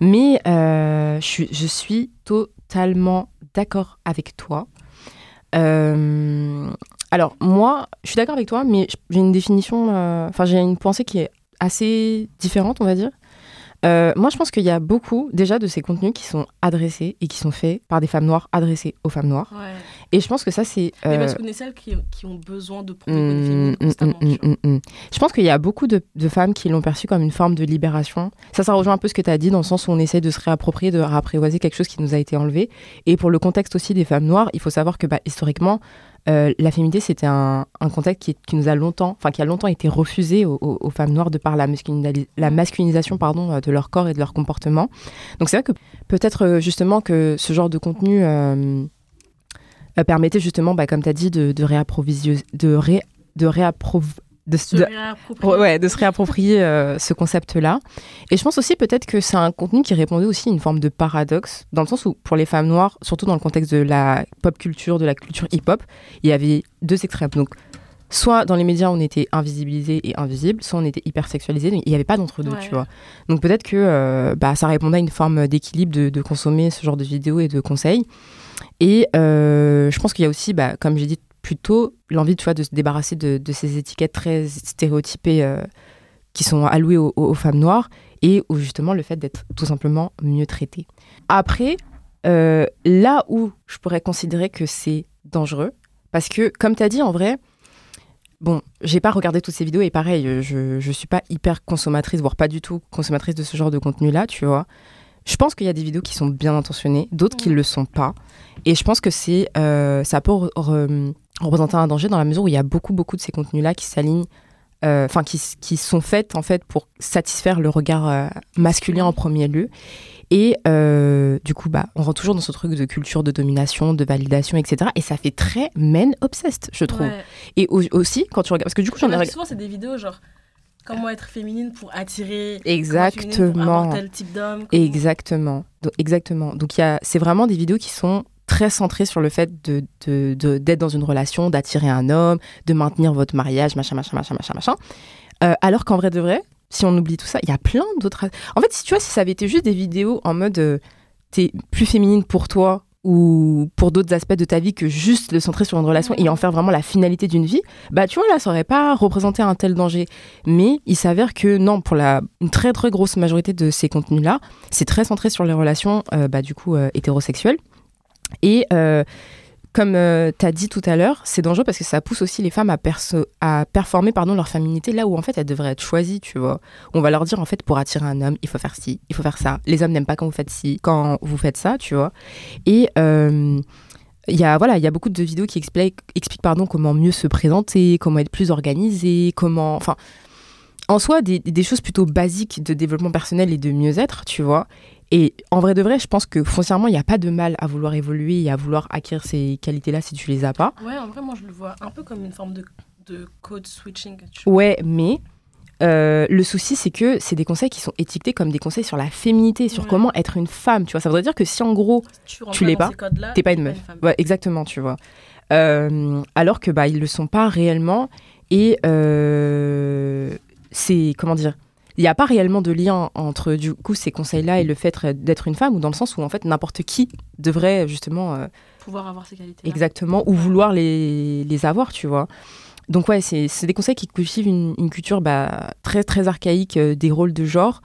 Mais euh, je, suis, je suis totalement d'accord avec toi. Euh, alors moi, je suis d'accord avec toi, mais j'ai une définition, euh, enfin j'ai une pensée qui est assez différente, on va dire. Euh, moi, je pense qu'il y a beaucoup déjà de ces contenus qui sont adressés et qui sont faits par des femmes noires adressés aux femmes noires. Et je pense que ça, c'est. Mais parce qu'on est celles qui, qui, ont besoin de féminine constamment. je pense qu'il y a beaucoup de, de femmes qui l'ont perçu comme une forme de libération. Ça, ça rejoint un peu ce que tu as dit dans le sens où on essaie de se réapproprier, de réapprivoiser quelque chose qui nous a été enlevé. Et pour le contexte aussi des femmes noires, il faut savoir que bah, historiquement, euh, la féminité, c'était un, un, contexte qui, nous a longtemps, enfin qui a longtemps été refusé aux, femmes noires de par la, masculinisation pardon, euh, de leur corps et de leur comportement. Donc c'est vrai que peut-être euh, justement que ce genre de contenu permettait justement, bah, comme tu as dit, de, de, de, ré, de, se ouais, de se réapproprier euh, ce concept-là. Et je pense aussi peut-être que c'est un contenu qui répondait aussi à une forme de paradoxe, dans le sens où pour les femmes noires, surtout dans le contexte de la pop culture, de la culture hip-hop, il y avait deux extrêmes. Donc, soit dans les médias on était invisibilisé et invisible, soit on était hyper sexualisé, il n'y avait pas d'entre-deux, tu vois. Donc peut-être que euh, bah, ça répondait à une forme d'équilibre de, de, consommer ce genre de vidéos et de conseils. Et euh, je pense qu'il y a aussi, bah, comme j'ai dit plutôt l'envie de se débarrasser de, ces étiquettes très stéréotypées euh, qui sont allouées aux, femmes noires et justement le fait d'être tout simplement mieux traité. Après, euh, là où je pourrais considérer que c'est dangereux, parce que comme tu as dit en vrai, bon, j'ai pas regardé toutes ces vidéos et pareil, je, je suis pas hyper consommatrice, voire pas du tout consommatrice de ce genre de contenu-là, tu vois. Je pense qu'il y a des vidéos qui sont bien intentionnées, d'autres qui ne le sont pas. Et je pense que c'est, euh, ça peut représenter un danger dans la mesure où il y a beaucoup, beaucoup de ces contenus-là qui s'alignent euh, enfin qui, qui sont faites en fait pour satisfaire le regard euh, masculin en premier lieu. Et du coup, bah, on rentre toujours dans ce truc de culture de domination, de validation, etc. Et ça fait très men obsessed, je trouve. Ouais. Et au- aussi, quand tu regardes, parce que du coup, j'en ai souvent, c'est des vidéos genre comment être féminine pour attirer. Exactement. Pour tel type d'homme. comment- Exactement. Donc, exactement. Donc, il c'est vraiment des vidéos qui sont très centrées sur le fait de, de- de- d'être dans une relation, d'attirer un homme, de maintenir votre mariage, machin, machin, machin, machin, machin. Euh, alors qu'en vrai de vrai, si on oublie tout ça, il y a plein d'autres. En fait, si tu vois, si ça avait été juste des vidéos en mode euh, t'es plus féminine pour toi ou pour d'autres aspects de ta vie que juste le centrer sur une relation et en faire vraiment la finalité d'une vie, bah tu vois là, ça aurait pas représenté un tel danger. Mais il s'avère que non, pour la une très très grosse majorité de ces contenus-là, c'est très centré sur les relations, euh, bah, du coup, euh, hétérosexuelles. Et euh, comme tu as dit tout à l'heure, c'est dangereux parce que ça pousse aussi les femmes à, performer pardon, leur féminité là où en fait elles devraient être choisies, tu vois. On va leur dire en fait pour attirer un homme, il faut faire ci, il faut faire ça. Les hommes n'aiment pas quand vous faites ci, quand vous faites ça, tu vois. Et euh, il y a voilà, il y a beaucoup de vidéos qui expliquent, expliquent pardon comment mieux se présenter, comment être plus organisé, comment, enfin, en soi des, des choses plutôt basiques de développement personnel et de mieux-être, tu vois. Et en vrai de vrai, je pense que foncièrement, il n'y a pas de mal à vouloir évoluer et à vouloir acquérir ces qualités-là si tu les as pas. Ouais, en vrai, moi, je le vois un peu comme une forme de, de code switching. Ouais, mais euh, le souci, c'est que c'est des conseils qui sont étiquetés comme des conseils sur la féminité, sur Ouais. comment être une femme, tu vois. Ça voudrait dire que si en gros, Tu, rentres Tu l'es pas, t'es pas une meuf. femme. Ouais, exactement, tu vois. Euh, alors que bah ils le sont pas réellement et euh, c'est comment dire il n'y a pas réellement de lien entre du coup ces conseils-là et le fait d'être une femme ou dans le sens où en fait n'importe qui devrait justement euh, Pouvoir avoir ces qualités. exactement ou vouloir les, les avoir tu vois. Donc ouais c'est c'est des conseils qui cultivent une, une culture bah, très très archaïque euh, des rôles de genre.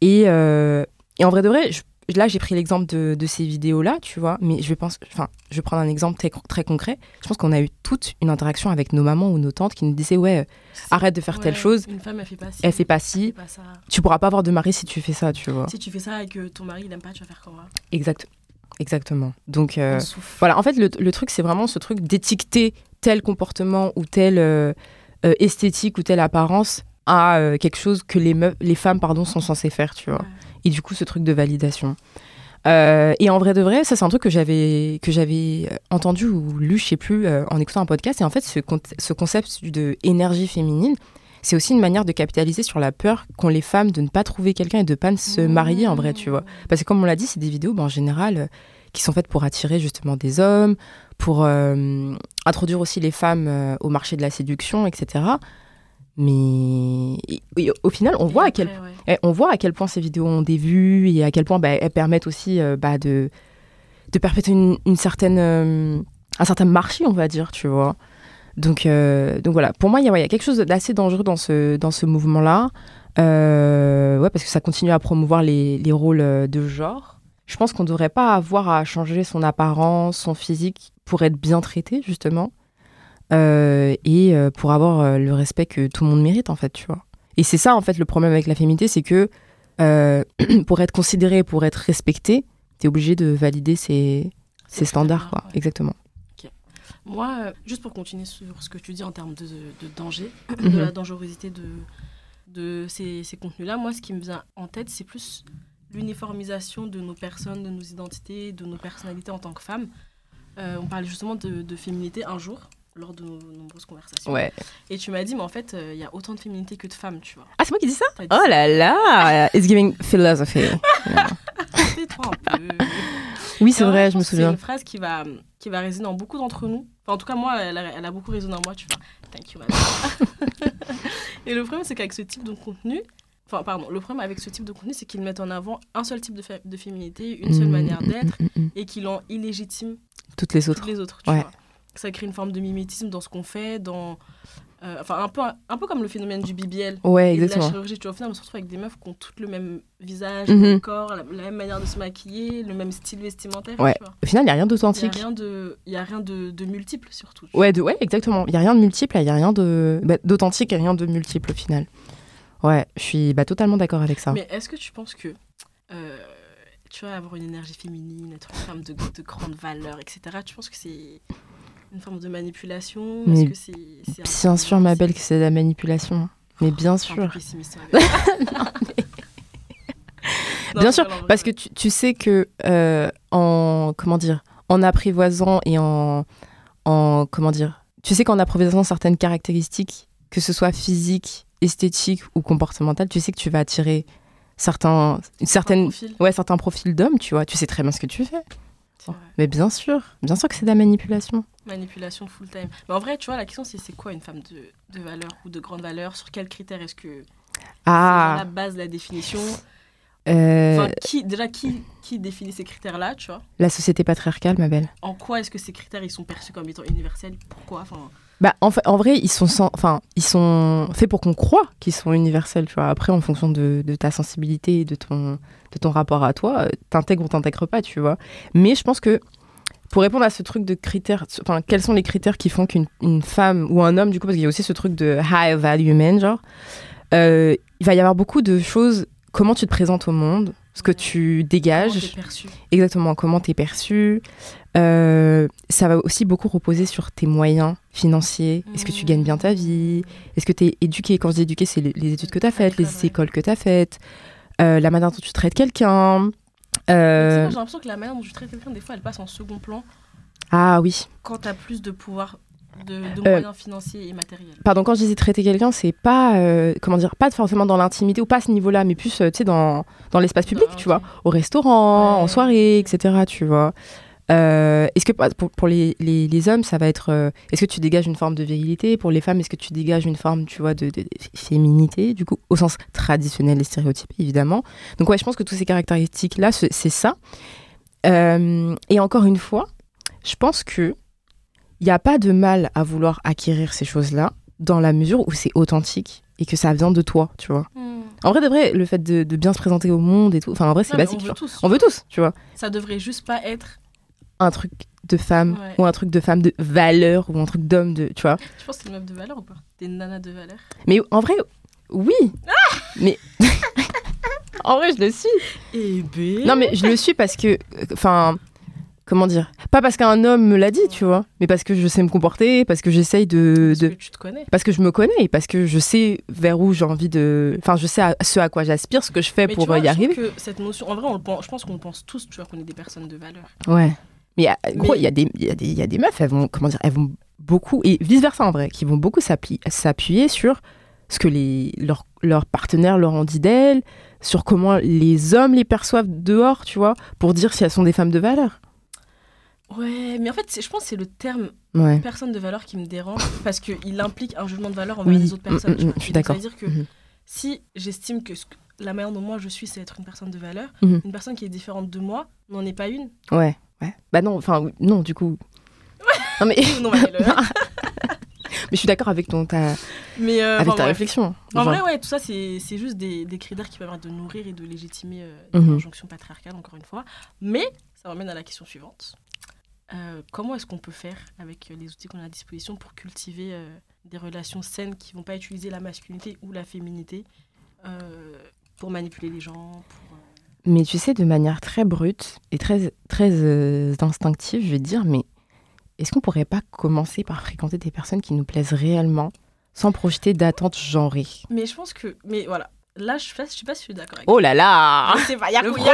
Et, euh, et en vrai de vrai je- là j'ai pris l'exemple de, de ces vidéos là tu vois mais je pense enfin je vais prendre un exemple très, très concret. Je pense qu'on a eu toute une interaction avec nos mamans ou nos tantes qui nous disaient ouais arrête de faire telle chose Une femme, elle fait pas ci. elle fait pas ci fait pas ça. tu pourras pas avoir de mari si tu fais ça tu vois Si tu fais ça et que ton mari il aime pas, tu vas faire comment exact exactement donc euh. Voilà, en fait, le, le truc, c'est vraiment ce truc d'étiqueter tel comportement ou telle euh, euh, esthétique ou telle apparence à quelque chose que les, meufs, les femmes pardon, sont censées faire, tu vois. Ouais. Et du coup, ce truc de validation. Euh, et en vrai de vrai, ça, c'est un truc que j'avais que j'avais euh, entendu ou lu, je sais plus, euh, en écoutant un podcast. Et en fait, ce, con- ce concept de énergie féminine, c'est aussi une manière de capitaliser sur la peur qu'ont les femmes de ne pas trouver quelqu'un et de pas se marier en vrai, tu vois. Parce que comme on l'a dit, c'est des vidéos ben, en général qui sont faites pour attirer justement des hommes, pour introduire aussi les femmes au marché de la séduction, etc. Mais et- au final, on voit, à quel, ouais. eh, on voit à quel point ces vidéos ont des vues et à quel point bah, elles permettent aussi euh, bah, de, de perpétuer une, une certaine, euh, un certain marché, on va dire, tu vois. Donc, euh, donc voilà, pour moi, il y, a- ouais, y a quelque chose d'assez dangereux dans ce, dans ce mouvement-là. Ouais, parce que ça continue à promouvoir les, les rôles de genre. Je pense qu'on ne devrait pas avoir à changer son apparence, son physique pour être bien traité, justement. Euh, et euh, pour avoir euh, le respect que tout le monde mérite, en fait, tu vois. Et c'est ça, en fait, le problème avec la féminité, c'est que pour être considéré, pour être respecté, tu es obligé de valider ces, ces standards, quoi. Ouais. Exactement. Moi, euh, juste pour continuer sur ce que tu dis en termes de, de danger, de la dangerosité de, de ces, ces contenus-là, moi, ce qui me vient en tête, c'est plus l'uniformisation de nos personnes, de nos identités, de nos personnalités en tant que femmes. Euh, on parlait justement de, de féminité un jour, lors de nos nombreuses conversations. Ouais. Et tu m'as dit, mais en fait, euh, il y a autant de féminité que de femmes, tu vois. Ah, c'est moi qui dis ça dit Oh ça. là là It's giving philosophy. Tais-toi un peu. Oui, c'est vrai, je me que C'est souviens. une phrase qui va, qui va résonner en beaucoup d'entre nous. Enfin, en tout cas, moi, elle a, elle a beaucoup résonné en moi. Tu vois, thank you, madame. Et le problème, c'est qu'avec ce type de contenu, enfin, pardon, le problème avec ce type de contenu, c'est qu'ils mettent en avant un seul type de, féminité, une seule Mm, manière mm, d'être, mm, mm. et qu'ils en illégitiment Toutes les toutes autres. les autres. Tu Ouais. vois. Ça crée une forme de mimétisme dans ce qu'on fait, dans. euh, enfin, un peu, un peu comme le phénomène du BBL. Ouais, de la exactement. chirurgie, tu vois, au final, on se retrouve avec des meufs qui ont toutes le même visage, le même corps, la, la même manière de se maquiller, le même style vestimentaire. Ouais. tu vois. Au final, il n'y a rien Il n'y a d'authentique. rien de, il y a rien de, de multiple surtout. Ouais, de, ouais, exactement. Il n'y a rien de multiple, il n'y a rien bah, d'authentique et rien de multiple au final. Ouais, je suis bah, totalement d'accord avec ça. vois. Mais est-ce que tu penses que euh, tu vas avoir une énergie féminine, être une femme de, de grande valeur, etc. Tu penses que c'est Une forme de manipulation Mais Bien sûr, ma belle, que c'est de la manipulation. Mais bien c'est un peu sûr. ouais. Non, Bien c'est sûr, parce que tu, tu sais que euh, en comment dire, en apprivoisant et en, en comment dire, tu sais qu'en apprivoisant certaines caractéristiques, que ce soit physiques, esthétiques ou comportementales, tu sais que tu vas attirer certains, une Un certaine, profil, ouais, certains profils d'hommes, tu vois. Tu sais très bien ce que tu fais. Mais bien sûr, bien sûr que c'est de la manipulation. Manipulation full time. Mais en vrai, tu vois, la question c'est c'est quoi une femme de, de valeur ou de grande valeur? Sur quels critères est-ce que Ah, la base de la définition? Euh, Enfin, qui, déjà, qui, qui définit ces critères-là, tu vois? la société patriarcale, ma belle. En quoi est-ce que ces critères ils sont perçus comme étant universels? Pourquoi? Enfin, Bah, en, fait, en vrai, ils sont, sans- enfin, ils sont faits pour qu'on croit qu'ils sont universels, tu vois. Après, en fonction de, de ta sensibilité et de ton, de ton rapport à toi, euh, t'intègres ou t'intègres pas, tu vois. Mais je pense que pour répondre à ce truc de critères, enfin, quels sont les critères qui font qu'une une femme ou un homme, du coup, parce qu'il y a aussi ce truc de high value man, genre, euh, il va y avoir beaucoup de choses, comment tu te présentes au monde, ce que tu comment dégages. t'es perçu Exactement, comment t'es perçu. Euh, ça va aussi beaucoup reposer sur tes moyens financiers. Est-ce que tu gagnes bien ta vie? Est-ce que tu es éduqué? Quand je dis éduqué, c'est les, les études que tu as faites, les écoles que tu as faites, euh, la manière dont tu traites quelqu'un. Tu Euh, J'ai l'impression que la manière dont tu traites quelqu'un, des fois, elle passe en second plan Ah oui. quand t'as plus de pouvoir, de, de moyens financiers et matériels. Pardon, quand je disais traiter quelqu'un, c'est pas, comment dire, pas forcément dans l'intimité ou pas à ce niveau-là, mais plus, tu sais, dans, dans l'espace public, Bah, tu vois, au restaurant, Ouais. en soirée, etc., tu vois. Euh, est-ce que pour, pour les, les, les hommes, ça va être. euh, est-ce que tu dégages une forme de virilité? Pour les femmes, est-ce que tu dégages une forme, tu vois, de, de- de féminité, du coup, au sens traditionnel et stéréotypé, évidemment? Donc, ouais, je pense que toutes ces caractéristiques-là, c'est c'est ça. Euh, et encore une fois, je pense que il n'y a pas de mal à vouloir acquérir ces choses-là dans la mesure où c'est authentique et que ça vient de toi, tu vois. Hmm. En vrai, de vrai, le fait de, de bien se présenter au monde et tout, enfin, en vrai, c'est basique. on veut tous. On veut tous, tu vois. Ça devrait juste pas être. Un truc de femme Ouais. ou un truc de femme de valeur ou un truc d'homme de, tu vois. Tu penses que t'es une meuf de valeur ou pas? T'es une nana de valeur? Mais en vrai, oui. mais en vrai, je le suis. Eh ben. Non, mais je le suis parce que, enfin, comment dire? Pas parce qu'un homme me l'a dit, tu vois, mais parce que je sais me comporter, parce que j'essaye de, Parce de- que tu te connais. parce que je me connais et parce que je sais vers où j'ai envie de, enfin, je sais à, ce à quoi j'aspire, ce que je fais Mais pour tu vois, y je arriver. que cette notion, en vrai, on le pense, je pense qu'on pense tous, tu vois, qu'on est des personnes de valeur. Ouais. Mais il y gros, Mais- il y, a des- il y, il y a des meufs, elles vont, comment dire, elles vont beaucoup, et vice-versa en vrai, qui vont beaucoup s'appuyer sur ce que les, leurs leurs partenaires leur ont dit d'elles, sur comment les hommes les perçoivent dehors, tu vois, pour dire si elles sont des femmes de valeur. Ouais, mais en fait, je pense que c'est le terme Ouais. personne de valeur qui me dérange parce qu'il implique un jugement de valeur envers Oui, les autres personnes. mm, mm, vois. je suis donc, ça d'accord. veut dire que Mhm. si j'estime que, ce que- la manière dont moi je suis, c'est être une personne de valeur, Mhm. une personne qui est différente de moi n'en est pas une. Ouais, ouais. Bah non, enfin, non, du coup. Non, mais, non, mais, le- mais je suis d'accord avec, ton, ta, mais euh, avec ta bref. réflexion. En Genre, vrai, ouais, tout ça, c'est juste des, des critères qui permettent de nourrir et de légitimer euh, Mhm. patriarcale, encore une fois. Mais ça m'amène à la question suivante. Euh, comment est-ce qu'on peut faire avec les outils qu'on a à disposition pour cultiver euh, des relations saines qui vont pas utiliser la masculinité ou la féminité euh, pour manipuler les gens pour, Mais tu sais, de manière très brute et très, très euh, instinctive, je vais te dire, mais est-ce qu'on pourrait pas commencer par fréquenter des personnes qui nous plaisent réellement sans projeter d'attentes genrées? Mais je pense que. Mais voilà. Là, je je sais pas si suis d'accord avec Oh là là pas- Le premier,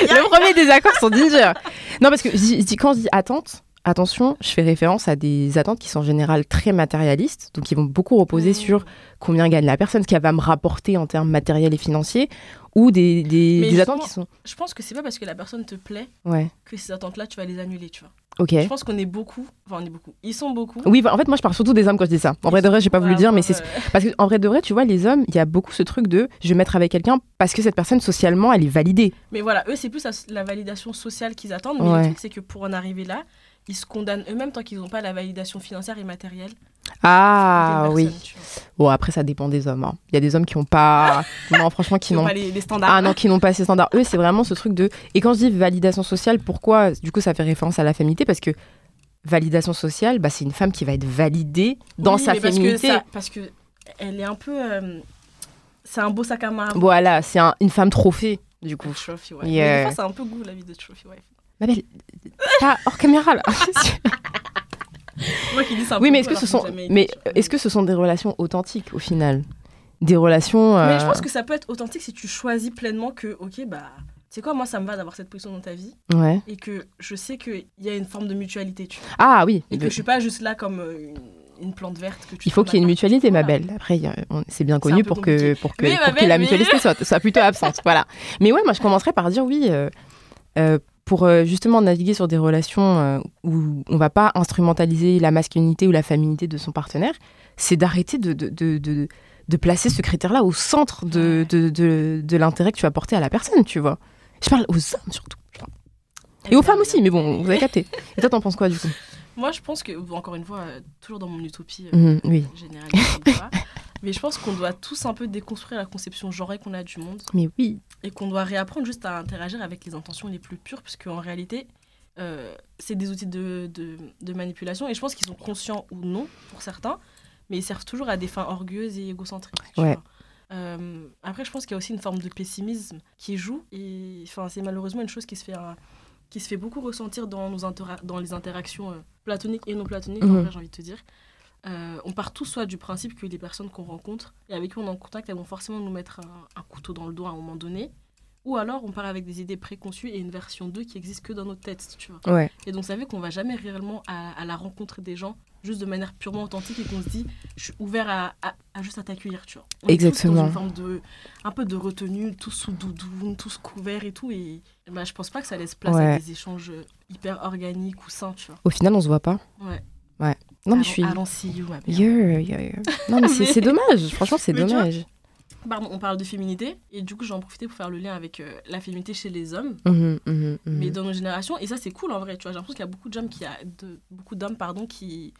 le premier désaccord sont Ginger. Non, parce que quand je dis attente, attention, je fais référence à des attentes qui sont en général très matérialistes, donc qui vont beaucoup reposer Mhm. sur combien gagne la personne, ce qu'elle va me rapporter en termes matériels et financiers, ou des, des, Mais des attentes qui sont... Je pense que c'est pas parce que la personne te plaît Ouais, que ces attentes-là, tu vas les annuler, tu vois. Je pense qu'on est beaucoup. Enfin, on est beaucoup. Ils sont beaucoup. Oui, bah, en fait, moi, je parle surtout des hommes quand je dis ça. En vrai de vrai, j'ai pas voulu dire, mais ouais, c'est parce que en vrai de vrai, tu vois, les hommes, il y a beaucoup ce truc de je vais mettre avec quelqu'un parce que cette personne socialement, elle est validée. Mais voilà, eux, c'est plus la, la validation sociale qu'ils attendent. Mais Ouais. le truc, c'est que pour en arriver là, ils se condamnent eux-mêmes tant qu'ils n'ont pas la validation financière et matérielle. Ah oui. Bon, après, ça dépend des hommes. hein. Il y a des hommes qui ont pas, non, franchement, qui n'ont n'ont pas les, les standards. Ah non, qui n'ont pas ces standards. Eux, c'est vraiment ce truc de. Et quand je dis validation sociale, pourquoi Du coup, ça fait référence à la féminité? Parce que validation sociale, bah, c'est une femme qui va être validée dans Oui, sa mais parce que féminité. ça- Parce que elle est un peu. euh, c'est un beau sac à main. Voilà, c'est un- une femme trophée, du coup. Trophy wife. Yeah. Mais des fois, c'est un peu goût la vie de trophy wife. Ma belle, pas hors caméra là. Moi qui dis ça. Oui, mais est-ce que ce sont, mais est-ce que ce sont des relations authentiques au final? Des relations. Mais je euh, pense que ça peut être authentique si tu choisis pleinement que, ok, bah, c'est quoi, moi ça me va d'avoir cette position dans ta vie Ouais. et que je sais qu'il y a une forme de mutualité, tu vois. Ah oui. Et que je suis pas juste là comme euh, une, une plante verte que tu Il faut qu'il y ait une mutualité, ma belle. Après, c'est bien connu pour que, pour que, pour que la mais- mutualité soit, soit plutôt absente. voilà. Mais ouais, moi, je commencerais par dire oui, euh, euh, pour euh, justement naviguer sur des relations euh, où on va pas instrumentaliser la masculinité ou la féminité de son partenaire, c'est d'arrêter de, de, de, de, de placer ce critère-là au centre de, l'intérêt que tu vas porter à la personne, tu vois. Je parle aux hommes surtout. Et aux femmes aussi, mais bon, vous avez capté. Et toi, t'en penses quoi du coup? Moi, je pense que, bon, encore une fois, euh, toujours dans mon utopie euh, Mhm, Oui, généralisée, ou pas, mais je pense qu'on doit tous un peu déconstruire la conception genrée qu'on a du monde mais oui. et qu'on doit réapprendre juste à interagir avec les intentions les plus pures, parce qu'en réalité, euh, c'est des outils de, de, de manipulation et je pense qu'ils sont conscients ou non pour certains, mais ils servent toujours à des fins orgueuses et égocentriques. Ouais. Euh, après, je pense qu'il y a aussi une forme de pessimisme qui joue et enfin, c'est malheureusement une chose qui se fait, euh, qui se fait beaucoup ressentir dans, nos dans les interactions euh, platoniques et non platoniques, en vrai, j'ai envie de te dire. Euh, on part tous soit du principe que les personnes qu'on rencontre et avec qui on est en contact, elles vont forcément nous mettre un, un couteau dans le dos à un moment donné. Ou alors on part avec des idées préconçues et une version 2 qui existe que dans notre tête, tu vois. Ouais. Et donc ça fait qu'on va jamais réellement à, à la rencontre des gens juste de manière purement authentique et qu'on se dit je suis ouvert à, à- à juste à t'accueillir, tu vois. On est tous Exactement. dans une forme de un peu de retenue, tous sous doudoune, tous couverts et tout et bah, je pense pas que ça laisse place Ouais. à des échanges hyper organiques ou sains, tu vois. Au final, on se voit pas. Ouais. Non, mais je suis. see you, ma. Yeah, yeah, yeah. Non, mais c'est dommage. Franchement, c'est dommage. Pardon, on parle de féminité et du coup j'en profiter pour faire le lien avec euh, la féminité chez les hommes. Mhm, mhm, mhm. Mais dans nos générations, et ça c'est cool en vrai, tu vois, j'ai l'impression qu'il y a beaucoup d'hommes qui, a de, beaucoup d'hommes pardon qui,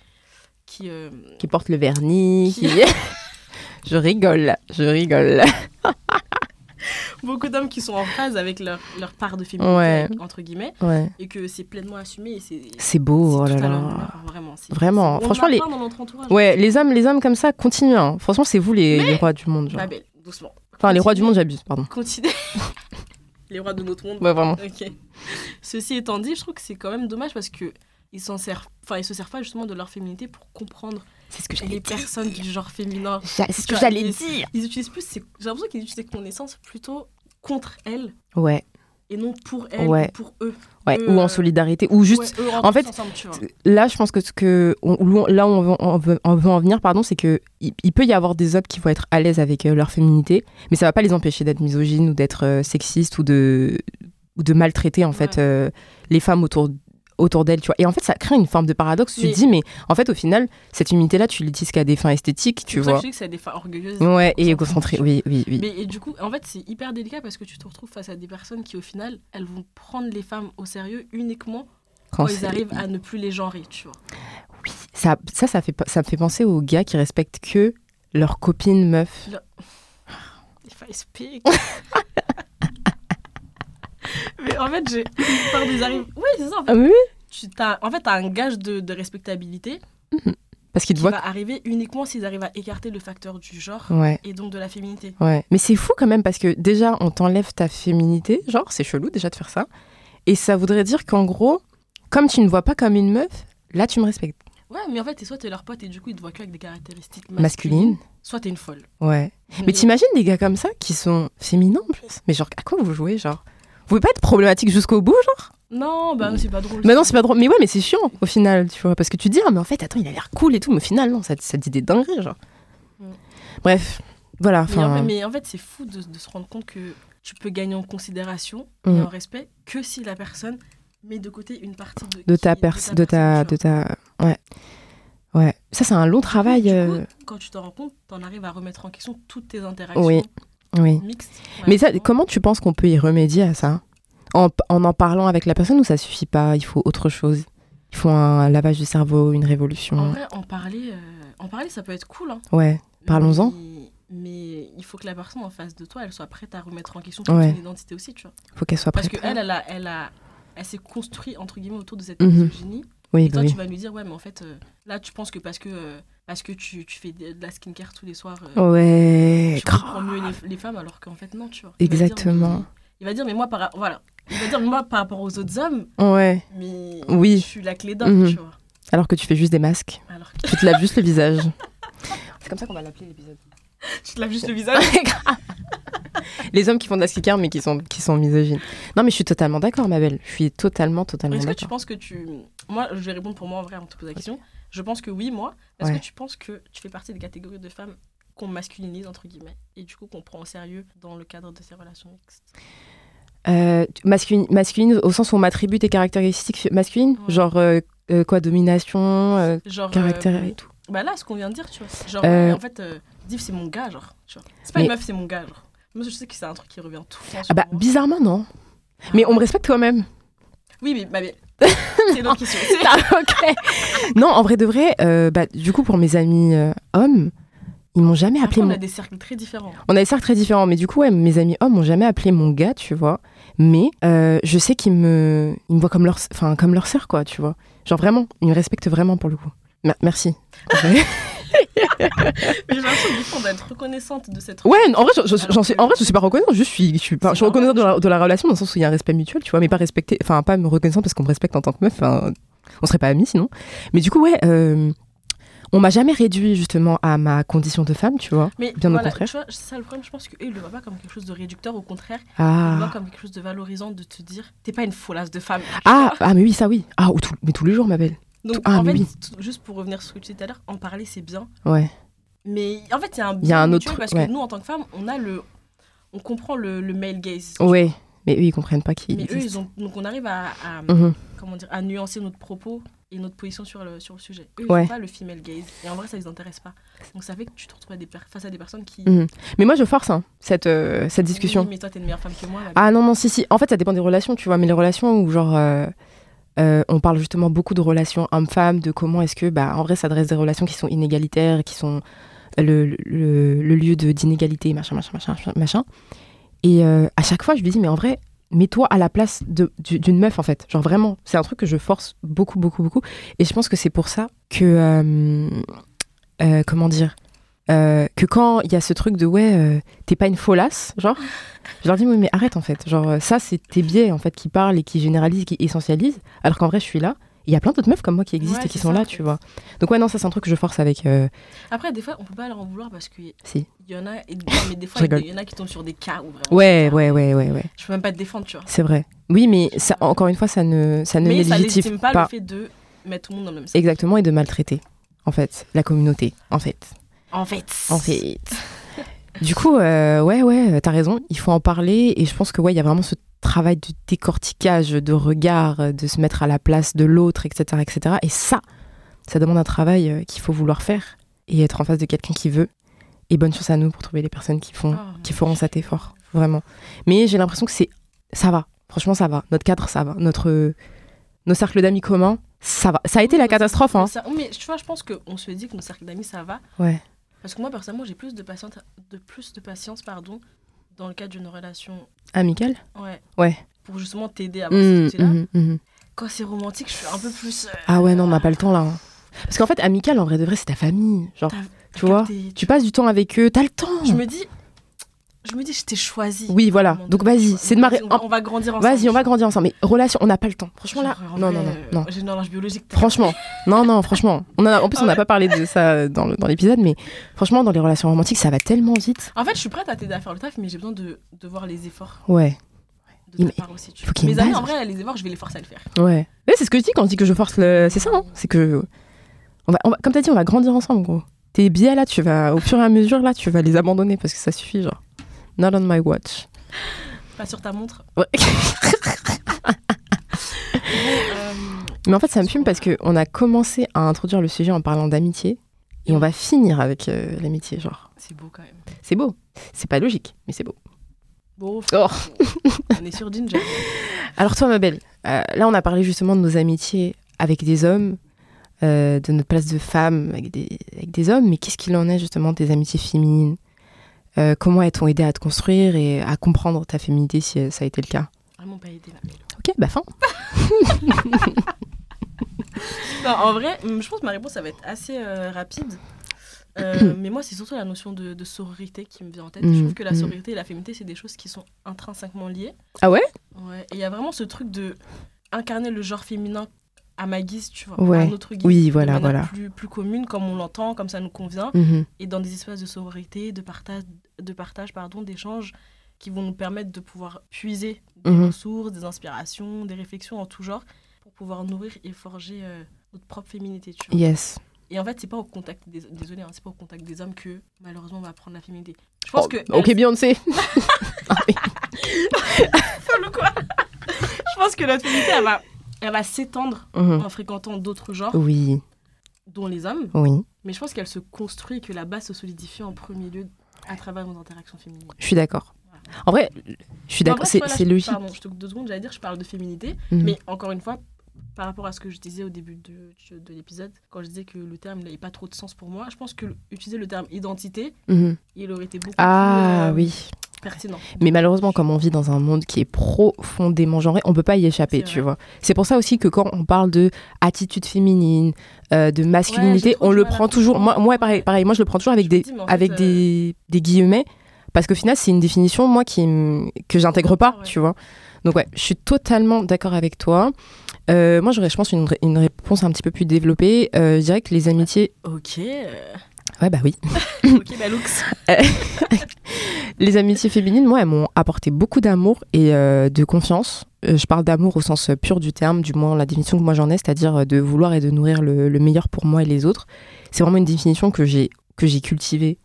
qui, euh, Qui porte le vernis. Qui- Qui... je rigole, je rigole. beaucoup d'hommes qui sont en phase avec leur, leur part de féminité Ouais. entre guillemets Ouais. et que c'est pleinement assumé c'est beau, oh là là. vraiment. c'est- Vraiment, franchement, les-. Ouais, les hommes, les hommes comme ça, continuent. hein. Franchement, c'est vous les, rois du monde. genre. Ma belle, doucement. Enfin, les rois du Continuez- monde, j'abuse, pardon. Continuez. les rois de notre monde. Ouais, vraiment. Ceci étant dit, je trouve que c'est quand même dommage parce que ils s'en servent, enfin ils se servent pas justement de leur féminité pour comprendre C'est ce que les personnes du genre féminin. C'est ce que j'allais dire. Ils utilisent plus, j'ai l'impression qu'ils utilisent ces connaissances plutôt contre elles Ouais, et non pour elles Ouais. ou pour eux. ouais. Euh, Ou en solidarité. Ou juste. Ouais, en fait, ensemble. Là, je pense que, ce que on- là où on veut, on veut, on veut en venir, pardon, c'est que il, il peut y avoir des hommes qui vont être à l'aise avec euh, leur féminité, mais ça va pas les empêcher d'être misogynes ou d'être euh, sexistes ou de ou de maltraiter en fait euh, les femmes autour autour d'elles, tu vois. Et en fait, ça crée une forme de paradoxe. Tu te dis, mais en fait, au final, cette féminité-là, tu l'utilises qu'à des fins esthétiques, tu vois. je que c'est des femmes orgueilleuses. Ouais, et égocentré. Oui, oui, oui. Mais et du coup, en fait, c'est hyper délicat parce que tu te retrouves face à des personnes qui, au final, elles vont prendre les femmes au sérieux uniquement Quand quand ils arrivent à ne plus les genrer, tu vois. Oui, ça, ça, ça, fait, ça me fait penser aux gars qui respectent que leurs copines meufs. If I speak. Mais en fait, j'ai peur des arrives. Oui, c'est ça. En fait, Ah oui tu t'as, en fait, t'as un gage de, de respectabilité Parce qu'ils te qui voient. va arriver uniquement s'ils arrivent à écarter le facteur du genre Ouais. et donc de la féminité. Ouais, mais c'est fou quand même parce que déjà on t'enlève ta féminité, genre c'est chelou déjà de faire ça. Et ça voudrait dire qu'en gros, comme tu ne vois pas comme une meuf, là tu me respectes. Ouais, mais en fait, soit t'es leur pote et du coup, ils te voient que avec des caractéristiques masculines, Masculine. soit t'es une folle. Ouais. Mais t'imagines des gars comme ça qui sont féminins en plus Mais genre à quoi vous jouez genre? Pouvez pas être problématique jusqu'au bout genre Non, bah c'est pas drôle. Mais non c'est pas drôle. Mais ouais mais c'est chiant au final, tu vois. Parce que tu te dis ah mais en fait attends il a l'air cool et tout, mais au final non ça, ça dit des dingueries genre. Mm. Bref, voilà. Mais en, fait, mais en fait, c'est fou de, de se rendre compte que tu peux gagner en considération et Mm. en respect que si la personne met de côté une partie de, ta pers de ta de personne, ta ouais ouais. Ça c'est un long travail. Coup, euh, quand tu te rends compte, t'en arrives à remettre en question toutes tes interactions Oui. Oui. Mais ça, comment tu penses qu'on peut y remédier à ça? En, en en parlant avec la personne ou ça suffit pas? Il faut autre chose Il faut un lavage du cerveau, une En révolution vrai, en parler, euh, en parler, ça peut être cool. Hein. Ouais, Parlons-en. Mais, mais il faut que la personne en face de toi, elle soit prête à remettre en question Ouais. son identité aussi, tu vois. faut qu'elle soit Parce prête. qu'elle, elle, a, elle, a, elle s'est construite, entre guillemets, autour de cette Mhm. misogynie. Oui, Et bah toi, oui. tu vas lui dire, ouais, mais en fait, euh, là, tu penses que parce que, euh, parce que tu, tu fais de la skincare tous les soirs, euh, Ouais, tu comprends mieux les, les femmes, alors qu'en fait, non, tu vois. Il va dire, exactement. mais- il va dire, mais moi, par, voilà. Il va dire, mais moi, par rapport aux autres hommes, Ouais, mais Oui. je suis la clé d'homme, tu vois. Alors que tu fais juste des masques. Alors Tu te laves juste le visage. C'est comme ça qu'on va l'appeler l'épisode. tu te laves juste le visage. Les hommes qui font de la skincare mais qui sont, qui sont misogynes. Non mais je suis totalement d'accord ma belle. Je suis totalement, totalement Est-ce que tu d'accord. penses que tu. Moi, je vais répondre pour moi en vrai de te poser la question. Je pense que oui, moi. Est-ce Ouais. que tu penses que tu fais partie des catégories de femmes qu'on masculinise, entre guillemets, et du coup qu'on prend au sérieux dans le cadre de ces relations mixtes? Euh, masculine, masculine au sens où on m'attribue tes caractéristiques masculines Ouais. Genre euh, euh, quoi, domination, euh, Genre. caractère et tout. Bah là, ce qu'on vient de dire, tu vois. Genre, en fait, Div, c'est mon gars, genre. Tu vois. C'est pas Mais- une meuf, c'est mon gars, genre. Moi, je sais que c'est un truc qui revient tout le temps. Ah bah moi. bizarrement non. Mais on me respecte quand même. Oui, mais, bah, mais... c'est autre question. C'est- Ah, ok. Non, en vrai de vrai, euh, bah, du coup, pour mes amis euh, hommes, ils m'ont jamais Après, appelé on mon. a des cercles très différents. On a des cercles très différents, mais du coup, ouais, mes amis hommes m'ont jamais appelé mon gars, tu vois. Mais euh, je sais qu'ils me, ils me voient comme leur, enfin, comme leur sœur, quoi, tu vois. Genre vraiment, ils me respectent vraiment pour le coup. Mer- merci. J'ai l'impression du coup, d'être reconnaissante de cette Ouais, en vrai, je- je- j'en suis, en vrai, je suis pas reconnaissante. Je suis, je suis, pas, je suis reconnaissante de la, de la relation dans le sens où il y a un respect mutuel, tu vois, mais pas respecter, enfin, pas me reconnaissante parce qu'on me respecte en tant que meuf. Enfin, on serait pas amis sinon. Mais du coup, ouais, euh, on m'a jamais réduit justement à ma condition de femme, tu vois. Mais Bien au contraire. tu vois, c'est ça le problème. Je pense qu'eux, ils le voient pas comme quelque chose de réducteur. Au contraire, ils le voient Ah, comme quelque chose de valorisant de te dire t'es pas une folasse de femme. ah, ah, mais oui, ça oui. Ah, tout- mais tous les jours, ma belle. Donc, ah, en fait, oui. juste pour revenir sur ce que tu disais tout à l'heure, en parler, c'est bien. Ouais. Mais en fait, il y a un, Il y a un autre parce ouais. que nous, en tant que femmes, on a le. On comprend le, le male gaze. Ouais. Mais eux, ils comprennent pas qui Mais eux, ils ont. Donc, on arrive à. à- Mhm. comment dire, à nuancer notre propos et notre position sur le, sur le sujet. Eux, Ouais. ils n'ont pas le female gaze. Et en vrai, ça les intéresse pas. Donc ça fait que tu te retrouves à des per- face à des personnes qui. Mhm. Mais moi, je force hein, cette, euh, cette discussion. Oui, mais toi, t'es une meilleure femme que moi. là. Ah non, non, si, si. En fait, ça dépend des relations, tu vois. Mais les relations où, genre, euh, euh, on parle justement beaucoup de relations homme-femme, de comment est-ce que, bah, en vrai, ça dresse des relations qui sont inégalitaires, qui sont le, le, lieu d'inégalité, machin, machin, machin, machin. Et euh, à chaque fois, je lui dis, mais en vrai, mets-toi à la place d'une meuf, en fait. Genre, vraiment, c'est un truc que je force beaucoup, beaucoup, beaucoup. Et je pense que c'est pour ça que, euh, euh, comment dire, euh, que quand il y a ce truc de ouais, euh, t'es pas une folasse, genre, je leur dis oui, mais arrête en fait. Genre, euh, ça, c'est tes biais en fait qui parlent et qui généralisent, qui essentialisent, alors qu'en vrai, je suis là. Il y a plein d'autres meufs comme moi qui existent Ouais, et qui sont ça, là, tu vois. Donc, ouais, non, ça, c'est un truc que je force avec. euh, Après, des fois, on peut pas leur en vouloir parce qu'il si. y en a. Et, mais des fois, il y en a qui tombent sur des cas où vraiment. Ouais, ouais, ouais, ouais, ouais. Je peux même pas te défendre, tu vois. C'est vrai. Oui, mais ça, encore une fois, ça ne, ça ne mais ça légitime pas, pas, le fait de mettre tout le monde dans le même sac. exactement et de maltraiter, en fait, la communauté, en fait. En fait. En fait. Du coup, euh, ouais, ouais, t'as raison. Il faut en parler et je pense que ouais, il y a vraiment ce travail de décortiquage, de regard, euh, de se mettre à la place de l'autre, etc., etc. Et ça, ça demande un travail euh, qu'il faut vouloir faire et être en face de quelqu'un qui veut. Et bonne chance à nous pour trouver les personnes qui font, Oh, qui feront cet effort, vraiment. Mais j'ai l'impression que c'est, ça va. Franchement, ça va. Notre cadre, ça va. Notre, nos cercles d'amis communs, ça va. Ça a été la catastrophe, hein. ça- Mais tu vois, je pense qu'on se dit que nos cercles d'amis, ça va. Ouais. Parce que moi, personnellement, j'ai plus de patience, de plus de patience pardon, dans le cadre d'une relation. Amical. Ouais. Ouais. Pour justement t'aider à avoir Mmh, ce côté-là. mmh, mmh. Quand c'est romantique, je suis un peu plus. euh, Ah ouais, non, on n'a pas le temps là. hein. Parce qu'en fait, amical, en vrai de vrai, c'est ta famille. Genre, tu vois, tu passes du temps avec eux, t'as le temps. Je me dis. Je me dis, je t'ai choisi. Oui, voilà. Donc vas-y, c'est de ma Vas-y, ré- On va, on va grandir ensemble. Vas-y, on va grandir ensemble. Mais relation, on n'a pas le temps. Franchement là, non, non, non, non. J'ai une horloge biologique. Franchement, non, non, franchement. On en, a, en plus, Ah on n'a ouais. pas parlé de ça dans l'épisode, mais franchement, dans les relations romantiques, ça va tellement vite. En fait, je suis prête à t'aider à faire le taf, mais j'ai besoin de, de voir les efforts Ouais, de Mais ta part aussi. Tu faut Mes amis, en vrai, les efforts, je vais les forcer à le faire. ouais. Mais c'est ce que je dis quand je dis que je force le. C'est ça, hein. C'est que. On va, on va- comme t'as dit, on va grandir ensemble, gros. Tes biais là, tu vas, au fur et à mesure, là, tu vas les abandonner parce que ça suffit, genre. Not on my watch. Pas sur ta montre. Ouais. Euh, Mais en fait, ça me fume parce qu'on a commencé à introduire le sujet en parlant d'amitié et on va finir avec euh, l'amitié. Genre, c'est beau quand même. c'est beau. C'est pas logique, mais c'est beau. Bon, Oh. on est sur Ginger. Alors, toi, ma belle, euh, là, on a parlé justement de nos amitiés avec des hommes, euh, de notre place de femme avec des, avec des hommes, mais qu'est-ce qu'il en est justement des amitiés féminines? Euh, Comment elles t'ont aidé à te construire et à comprendre ta féminité si euh, ça a été le cas? Vraiment pas aidé, ma belle. Ok, bah fin. Non, en vrai, je pense que ma réponse, ça va être assez euh, rapide. Euh, mais moi, c'est surtout la notion de, de sororité qui me vient en tête. Je Mhm, trouve que la mhm. sororité et la féminité, c'est des choses qui sont intrinsèquement liées. Ah ouais? Ouais. Et il y a vraiment ce truc de incarner le genre féminin à ma guise, tu vois, Ouais. à notre guise. Oui, voilà, voilà. Plus, plus commune, comme on l'entend, comme ça nous convient, Mhm. et dans des espaces de sororité, de partage, de partage pardon, d'échange qui vont nous permettre de pouvoir puiser des Mhm. ressources, des inspirations, des réflexions en tout genre pour pouvoir nourrir et forger euh, notre propre féminité, tu vois. Yes. Et en fait, c'est pas au contact des désolé, hein, c'est pas au contact des hommes que malheureusement on va apprendre la féminité. Je pense Oh, que ok, elle- Beyoncé. Quoi? Je pense que notre féminité elle va elle va s'étendre Mhm. en fréquentant d'autres genres, Oui, dont les hommes, oui. mais je pense qu'elle se construit et que la base se solidifie en premier lieu à travers nos interactions féminines. Je suis d'accord. En vrai, je suis d'accord, c'est logique. Pardon, je te coupe deux secondes, j'allais dire, je parle de féminité, Mhm. mais encore une fois, par rapport à ce que je disais au début de, de l'épisode, quand je disais que le terme n'avait pas trop de sens pour moi, je pense que utiliser le terme identité, Mhm. il aurait été beaucoup Ah plus euh, oui. pertinent. Mais malheureusement, comme on vit dans un monde qui est profondément genré, on peut pas y échapper, tu vois. C'est pour ça aussi que quand on parle de attitude féminine, euh, de masculinité, on le prend toujours. Moi, moi pareil, pareil, moi je le prends toujours avec Je des, dis, fait, avec euh, des, des guillemets, parce qu'au final, c'est une définition moi qui que j'intègre pas, Ouais. tu vois. Donc ouais, je suis totalement d'accord avec toi. Euh, moi, j'aurais, je pense, une, ré- une réponse un petit peu plus développée. Euh, je dirais que les amitiés. Ok, euh, Ouais, bah oui. ok, bah Lux. Les amitiés féminines, moi, elles m'ont apporté beaucoup d'amour et euh, de confiance. Euh, je parle d'amour au sens pur du terme, du moins la définition que moi j'en ai, c'est-à-dire euh, de vouloir et de nourrir le, le meilleur pour moi et les autres. C'est vraiment une définition que j'ai que j'ai cultivée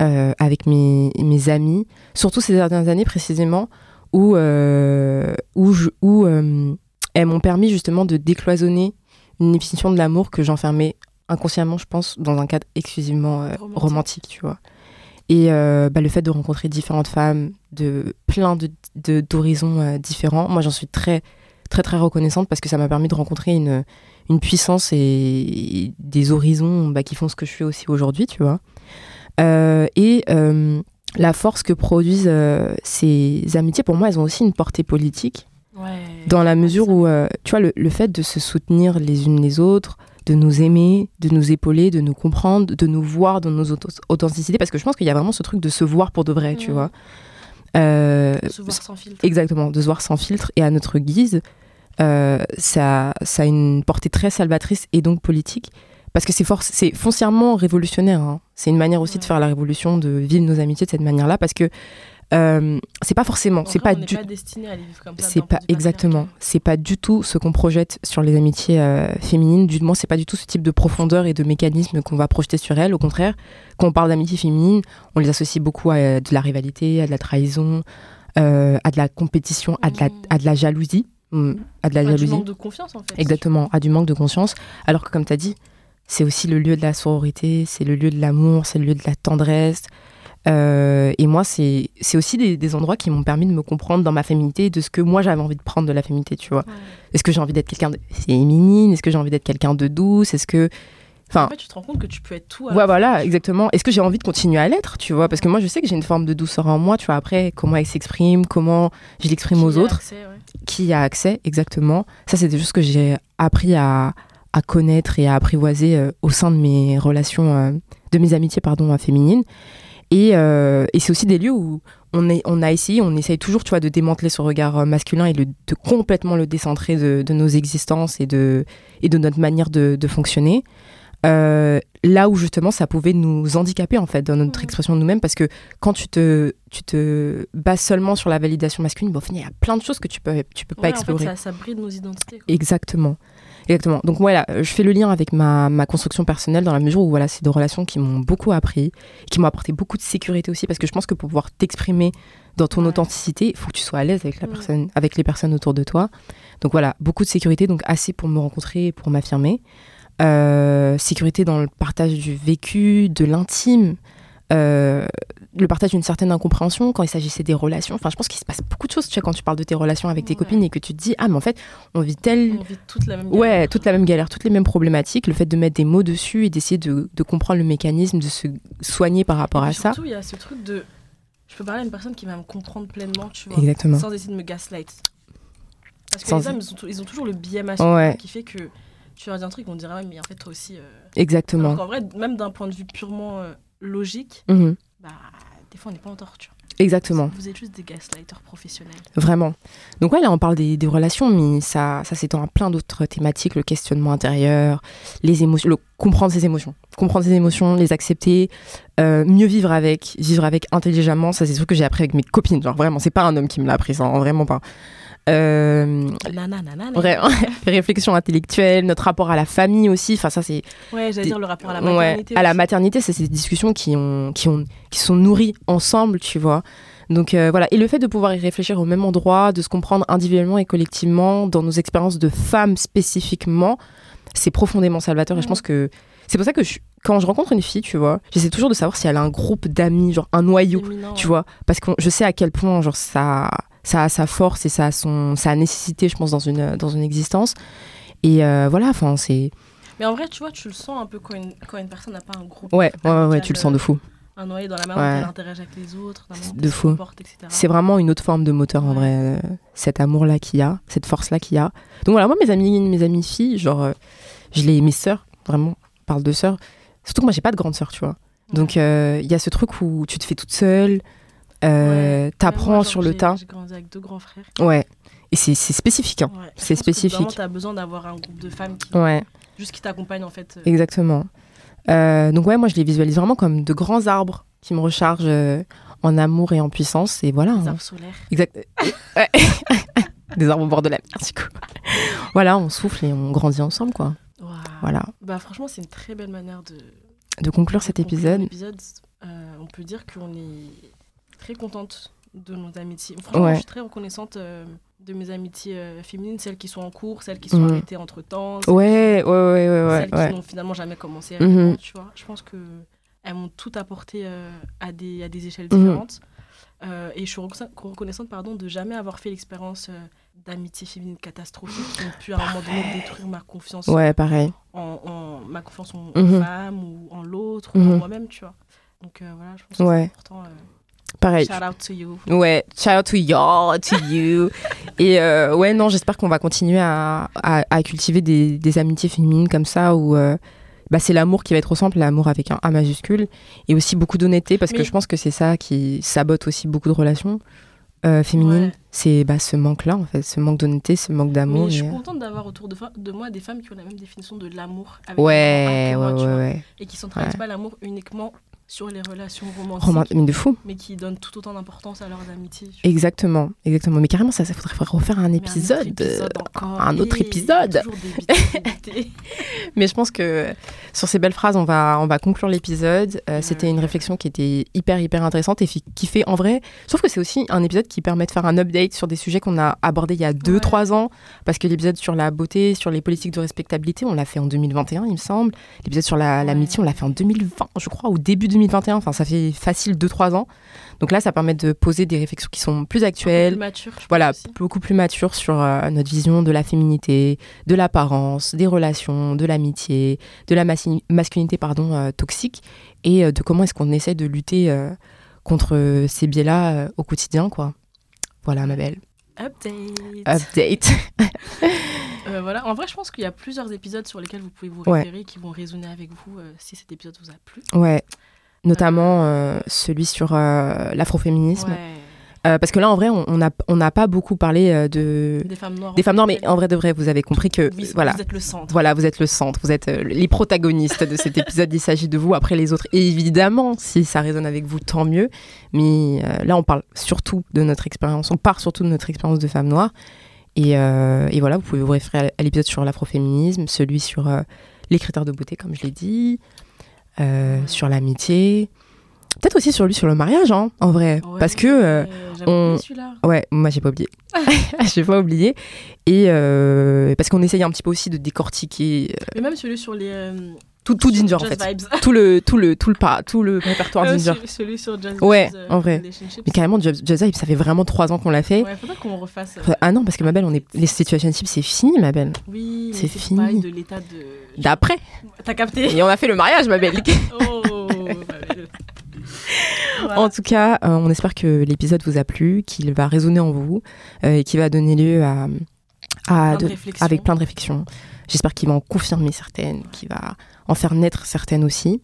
euh, avec mes, mes amis, surtout ces dernières années précisément, où, euh, où, je- où euh, elles m'ont permis justement de décloisonner une définition de l'amour que j'enfermais inconsciemment, je pense, dans un cadre exclusivement euh, Romantique. romantique, tu vois. Et euh, bah, le fait de rencontrer différentes femmes de plein de, de- d'horizons euh, différents, moi j'en suis très très très reconnaissante parce que ça m'a permis de rencontrer une, une puissance et des horizons bah, qui font ce que je suis aussi aujourd'hui, tu vois. Et la force que produisent ces amitiés, pour moi, elles ont aussi une portée politique Ouais. dans la mesure où, euh, tu vois, le, le fait de se soutenir les unes les autres, de nous aimer, de nous épauler, de nous comprendre, de nous voir dans nos auto- authenticités, parce que je pense qu'il y a vraiment ce truc de se voir pour de vrai, tu vois. Euh, Se voir sans filtre. Exactement, de se voir sans filtre et à notre guise, euh, ça, ça a une portée très salvatrice et donc politique. Parce que c'est foncièrement révolutionnaire. hein. C'est une manière aussi de faire la révolution, de vivre nos amitiés de cette manière-là. Parce que euh, c'est pas forcément, En c'est pas du c'est pas exactement, c'est pas du tout ce qu'on projette sur les amitiés euh, féminines. Du moins, c'est pas du tout ce type de profondeur et de mécanisme qu'on va projeter sur elles. Au contraire, quand on parle d'amitié féminine, on les associe beaucoup à euh, de la rivalité, à de la trahison, à de la compétition, à de la, Mhm. à de la jalousie, mm, à de la Ouais, du jalousie. manque de confiance en fait. Exactement, à du manque de conscience. Alors que, comme tu as dit, c'est aussi le lieu de la sororité, c'est le lieu de l'amour, c'est le lieu de la tendresse. Euh, et moi, c'est aussi des, des endroits qui m'ont permis de me comprendre dans ma féminité, de ce que moi j'avais envie de prendre de la féminité, tu vois. Ouais. Est-ce que j'ai envie d'être quelqu'un de féminine Est-ce que j'ai envie d'être quelqu'un de douce? Est-ce que. Enfin, En fait, tu te rends compte que tu peux être tout. à Ouais, voilà, exactement. Est-ce que j'ai envie de continuer à l'être, tu vois? Parce que moi, je sais que j'ai une forme de douceur en moi, tu vois. Après, comment elle s'exprime, comment je l'exprime aux autres, accès, ouais. qui a accès, exactement. Ça, c'est des choses que j'ai appris à, à connaître et à apprivoiser euh, au sein de mes relations, euh, de mes amitiés, pardon, féminines. Et, euh, et c'est aussi des lieux où on, est, on a essayé, on essaye toujours, tu vois, de démanteler ce regard euh, masculin et de complètement le décentrer de, de nos existences et de, et de notre manière de, de fonctionner. Euh, là où justement ça pouvait nous handicaper en fait dans notre expression de nous-mêmes parce que quand tu te, tu te bases seulement sur la validation masculine, bon, il y a plein de choses que tu peux, tu peux pas en explorer. fait, ça, ça bride nos identités. quoi. Exactement. Exactement. Donc voilà, je fais le lien avec ma, ma construction personnelle dans la mesure où voilà, c'est des relations qui m'ont beaucoup appris, qui m'ont apporté beaucoup de sécurité aussi, parce que je pense que pour pouvoir t'exprimer dans ton Ouais. authenticité, il faut que tu sois à l'aise avec la Mm. personne, avec les personnes autour de toi. Donc voilà, beaucoup de sécurité, donc assez pour me rencontrer et pour m'affirmer. Euh, sécurité dans le partage du vécu, de l'intime, euh, le partage d'une certaine incompréhension quand il s'agissait des relations. Enfin, je pense qu'il se passe beaucoup de choses, tu sais, quand tu parles de tes relations avec tes Ouais. copines et que tu te dis, ah, mais en fait, on vit tel, On vit toute la même Ouais, toute la même galère, toutes les mêmes problématiques, le fait de mettre des mots dessus et d'essayer de, de comprendre le mécanisme, de se soigner par rapport Et à puis ça. Surtout, il y a ce truc de. Je peux parler à une personne qui va me comprendre pleinement, tu vois. Exactement. Sans essayer de me gaslight. Parce que Sans- les hommes, ils ont, tou- ils ont toujours le biais masculin Ouais. qui fait que tu leur dis un truc, on dirait, ouais, mais en fait, toi aussi. euh, Exactement. Alors qu'en vrai, même d'un point de vue purement euh, logique, Mhm. bah, des fois, on n'est pas en tort, tu vois. Exactement. Vous êtes juste des gaslighters professionnels. Vraiment. Donc ouais, là on parle des, des relations, mais ça, ça s'étend à plein d'autres thématiques, le questionnement intérieur, les émotions, le comprendre ses émotions, comprendre ses émotions, les accepter, euh, mieux vivre avec, vivre avec intelligemment. Ça c'est sûr que j'ai appris avec mes copines. Genre vraiment, c'est pas un homme qui me l'a appris, ça, hein, vraiment pas. Euh, Nana, nana, nana. vrai, réflexion intellectuelle, notre rapport à la famille aussi. Enfin ça c'est Ouais, j'allais dire le rapport à la Ouais, maternité. à la maternité, c'est ces discussions qui, ont, qui, ont, qui sont nourries ensemble, tu vois. Donc euh, voilà, et le fait de pouvoir y réfléchir au même endroit, de se comprendre individuellement et collectivement, dans nos expériences de femmes spécifiquement, c'est profondément salvateur. Et je Mhm. pense que c'est pour ça que je- quand je rencontre une fille, tu vois, j'essaie toujours de savoir si elle a un groupe d'amis, genre un noyau, tu ouais. vois, parce que je sais à quel point genre ça, ça a sa force et ça a son, sa nécessité, je pense, dans une, dans une existence. Et euh, voilà, enfin c'est Mais en vrai, tu vois, tu le sens un peu quand une, quand une personne n'a pas un groupe. ouais, ouais, ouais, tu le sens de fou. Un noyé dans la main, Ouais. elle interagit avec les autres, dans la manière De fou. comporte, etc. C'est vraiment une autre forme de moteur en vrai, euh, cet amour-là qu'il y a, cette force-là qu'il y a. Donc voilà, moi mes amis, mes amis filles, genre, euh, je les, mes sœurs, vraiment, on parle de sœurs. Surtout que moi j'ai pas de grande sœur, tu vois. Donc euh, il y a ce truc où tu te fais toute seule, euh, Ouais. t'apprends sur le tas. J'ai grandi avec deux grands frères. Ouais. Et c'est c'est spécifique, hein. Ouais. C'est spécifique. Vraiment, t'as besoin d'avoir un groupe de femmes qui, Ouais, juste qui t'accompagnent en fait. euh, exactement. Euh, donc ouais, moi je les visualise vraiment comme de grands arbres qui me rechargent euh, en amour et en puissance. Et voilà. les hein. arbres solaires. Exact. Des arbres au bord de la mer, du coup. Voilà, on souffle et on grandit ensemble, quoi. Waouh. Voilà. Bah franchement, c'est une très belle manière de De conclure cet de conclure épisode. Euh, on peut dire qu'on est très contente de nos amitiés. Franchement, Ouais. je suis très reconnaissante euh, de mes amitiés euh, féminines, celles qui sont en cours, celles qui sont Mhm. arrêtées entre temps, Ouais, ouais, ouais, ouais, ouais. celles ouais. qui n'ont finalement jamais commencé. Réellement, tu vois. Je pense que elles m'ont tout apporté euh, à, des, à des échelles Mhm. différentes. Et je suis reconnaissante, pardon, de jamais avoir fait l'expérience d'amitié féminine catastrophique qui ont pu à un moment donné détruire ma confiance Ouais, pareil. en, en- ma confiance en Mhm. femme ou en l'autre ou en moi-même, tu vois. Donc voilà, je pense que c'est important. Pareil. shout out to you. Ouais, shout out to y'all, to you. Et euh, ouais, non, j'espère qu'on va continuer à, à, à cultiver des, des amitiés féminines comme ça où euh, bah, c'est l'amour qui va être au centre, l'amour avec un A majuscule. Et aussi beaucoup d'honnêteté parce que je pense que c'est ça qui sabote aussi beaucoup de relations euh, féminines. Ouais. C'est bah, ce manque-là, en fait, ce manque d'honnêteté, ce manque d'amour. Je suis contente d'avoir autour de, moi des femmes qui ont la même définition de l'amour Ouais, ouais, moi, ouais, ouais. et qui centralisent Ouais. pas l'amour uniquement sur les relations romantiques, Roman- mais de fou. mais qui donnent tout autant d'importance à leurs amitiés. Exactement, exactement. Mais carrément, ça, ça faudrait refaire un épisode. Un autre épisode encore. un autre Et épisode. Toujours d'éviter, d'éviter. Mais je pense que sur ces belles phrases, on va, on va conclure l'épisode. Euh, Ouais. C'était une réflexion qui était hyper, hyper intéressante et qui fait en vrai. Sauf que c'est aussi un épisode qui permet de faire un update sur des sujets qu'on a abordés il y a 2-3 ans. Parce que l'épisode sur la beauté, sur les politiques de respectabilité, on l'a fait en 2021, il me semble. L'épisode sur la- l'amitié, on l'a fait en 2020, je crois, ou début 2021. Enfin, ça fait facile 2-3 ans. Donc là, ça permet de poser des réflexions qui sont plus Plus actuelles. mature, Voilà, aussi. beaucoup plus mature sur euh, notre vision de la féminité, de l'apparence, des relations, de l'amitié, de la masculinité pardon, euh, toxique et euh, de comment est-ce qu'on essaie de lutter contre ces biais-là au quotidien. quoi. Voilà, ma belle. Update. Update. Euh, voilà. En vrai, je pense qu'il y a plusieurs épisodes sur lesquels vous pouvez vous Ouais. référer qui vont résonner avec vous euh, si cet épisode vous a plu. ouais. Notamment euh, celui sur euh, l'afroféminisme. Ouais. Euh, parce que là, en vrai, on n'a on pas beaucoup parlé de... Des femmes noires. des femmes noires, mais en vrai de vrai, vous avez compris que... Oui, voilà. Vous êtes le centre. Voilà, vous êtes le centre, vous êtes les protagonistes de cet épisode. Il s'agit de vous. Après les autres, évidemment, si ça résonne avec vous, tant mieux. Mais euh, là, on parle surtout de notre expérience. On part surtout de notre expérience de femme noire. Et, euh, et voilà, vous pouvez vous référer à- l'épisode sur l'afroféminisme, celui sur les critères de beauté, comme je l'ai dit, euh, Ouais. sur l'amitié. Peut-être aussi sur lui, sur le mariage, hein, en vrai. Ouais, Parce que. euh, on- oublié celui-là. Ouais, moi j'ai pas oublié. j'ai pas oublié. Et euh, parce qu'on essaye un petit peu aussi de décortiquer euh, Mais même celui sur les. Tout, tout Ginger en fait. Vibes. Tout le, tout le, tout le, pas, tout le répertoire Ginger. celui, celui sur Just Ouais, Vibes, euh, en vrai. Mais carrément, Just ça fait vraiment trois ans qu'on l'a fait. Ouais, faudrait qu'on refasse. euh, Ah non, parce que ma belle, on est... les situationships, c'est fini, ma belle. Oui, C'est fini. de l'état de. D'après. T'as capté Et on a fait le mariage, ma belle. Oh, ma belle. Voilà. En tout cas, euh, on espère que l'épisode vous a plu, qu'il va résonner en vous euh, et qu'il va donner lieu à, à Plein de de- réflexions. avec plein de réflexions. J'espère qu'il va en confirmer certaines, qu'il va en faire naître certaines aussi.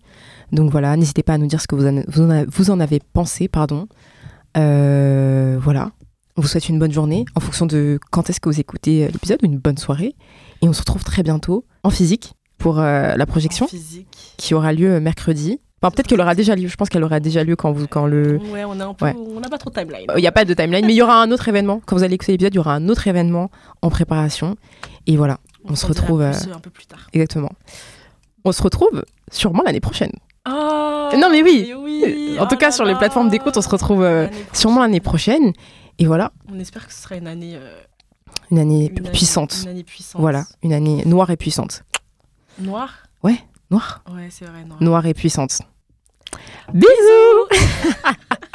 Donc voilà, n'hésitez pas à nous dire ce que vous en, vous en a- vous en avez pensé, pardon. Euh, voilà. On vous souhaite une bonne journée en fonction de quand est-ce que vous écoutez euh, l'épisode, une bonne soirée. Et on se retrouve très bientôt en physique pour euh, la projection qui aura lieu mercredi. Enfin, peut-être qu'elle aura déjà lieu. Je pense qu'elle aura déjà lieu quand, vous, quand le. Ouais, on a un peu, Ouais. on n'a pas trop de timeline. Il n'y a pas de timeline, mais il y aura un autre événement. Quand vous allez écouter l'épisode, il y aura un autre événement en préparation. Et voilà, on se s'en dira retrouve, euh, un peu plus tard. exactement. On se retrouve sûrement l'année prochaine. Oh, Non, mais oui. En tout Oh cas, là sur les plateformes d'écoute, on se retrouve euh, sûrement l'année prochaine. Et voilà, On espère que ce sera une année, euh, une année une année- puissante. Une année puissante. Voilà, une année noire et puissante. Noire? Noire Ouais, c'est vrai, noire. Noire et puissante. Bisous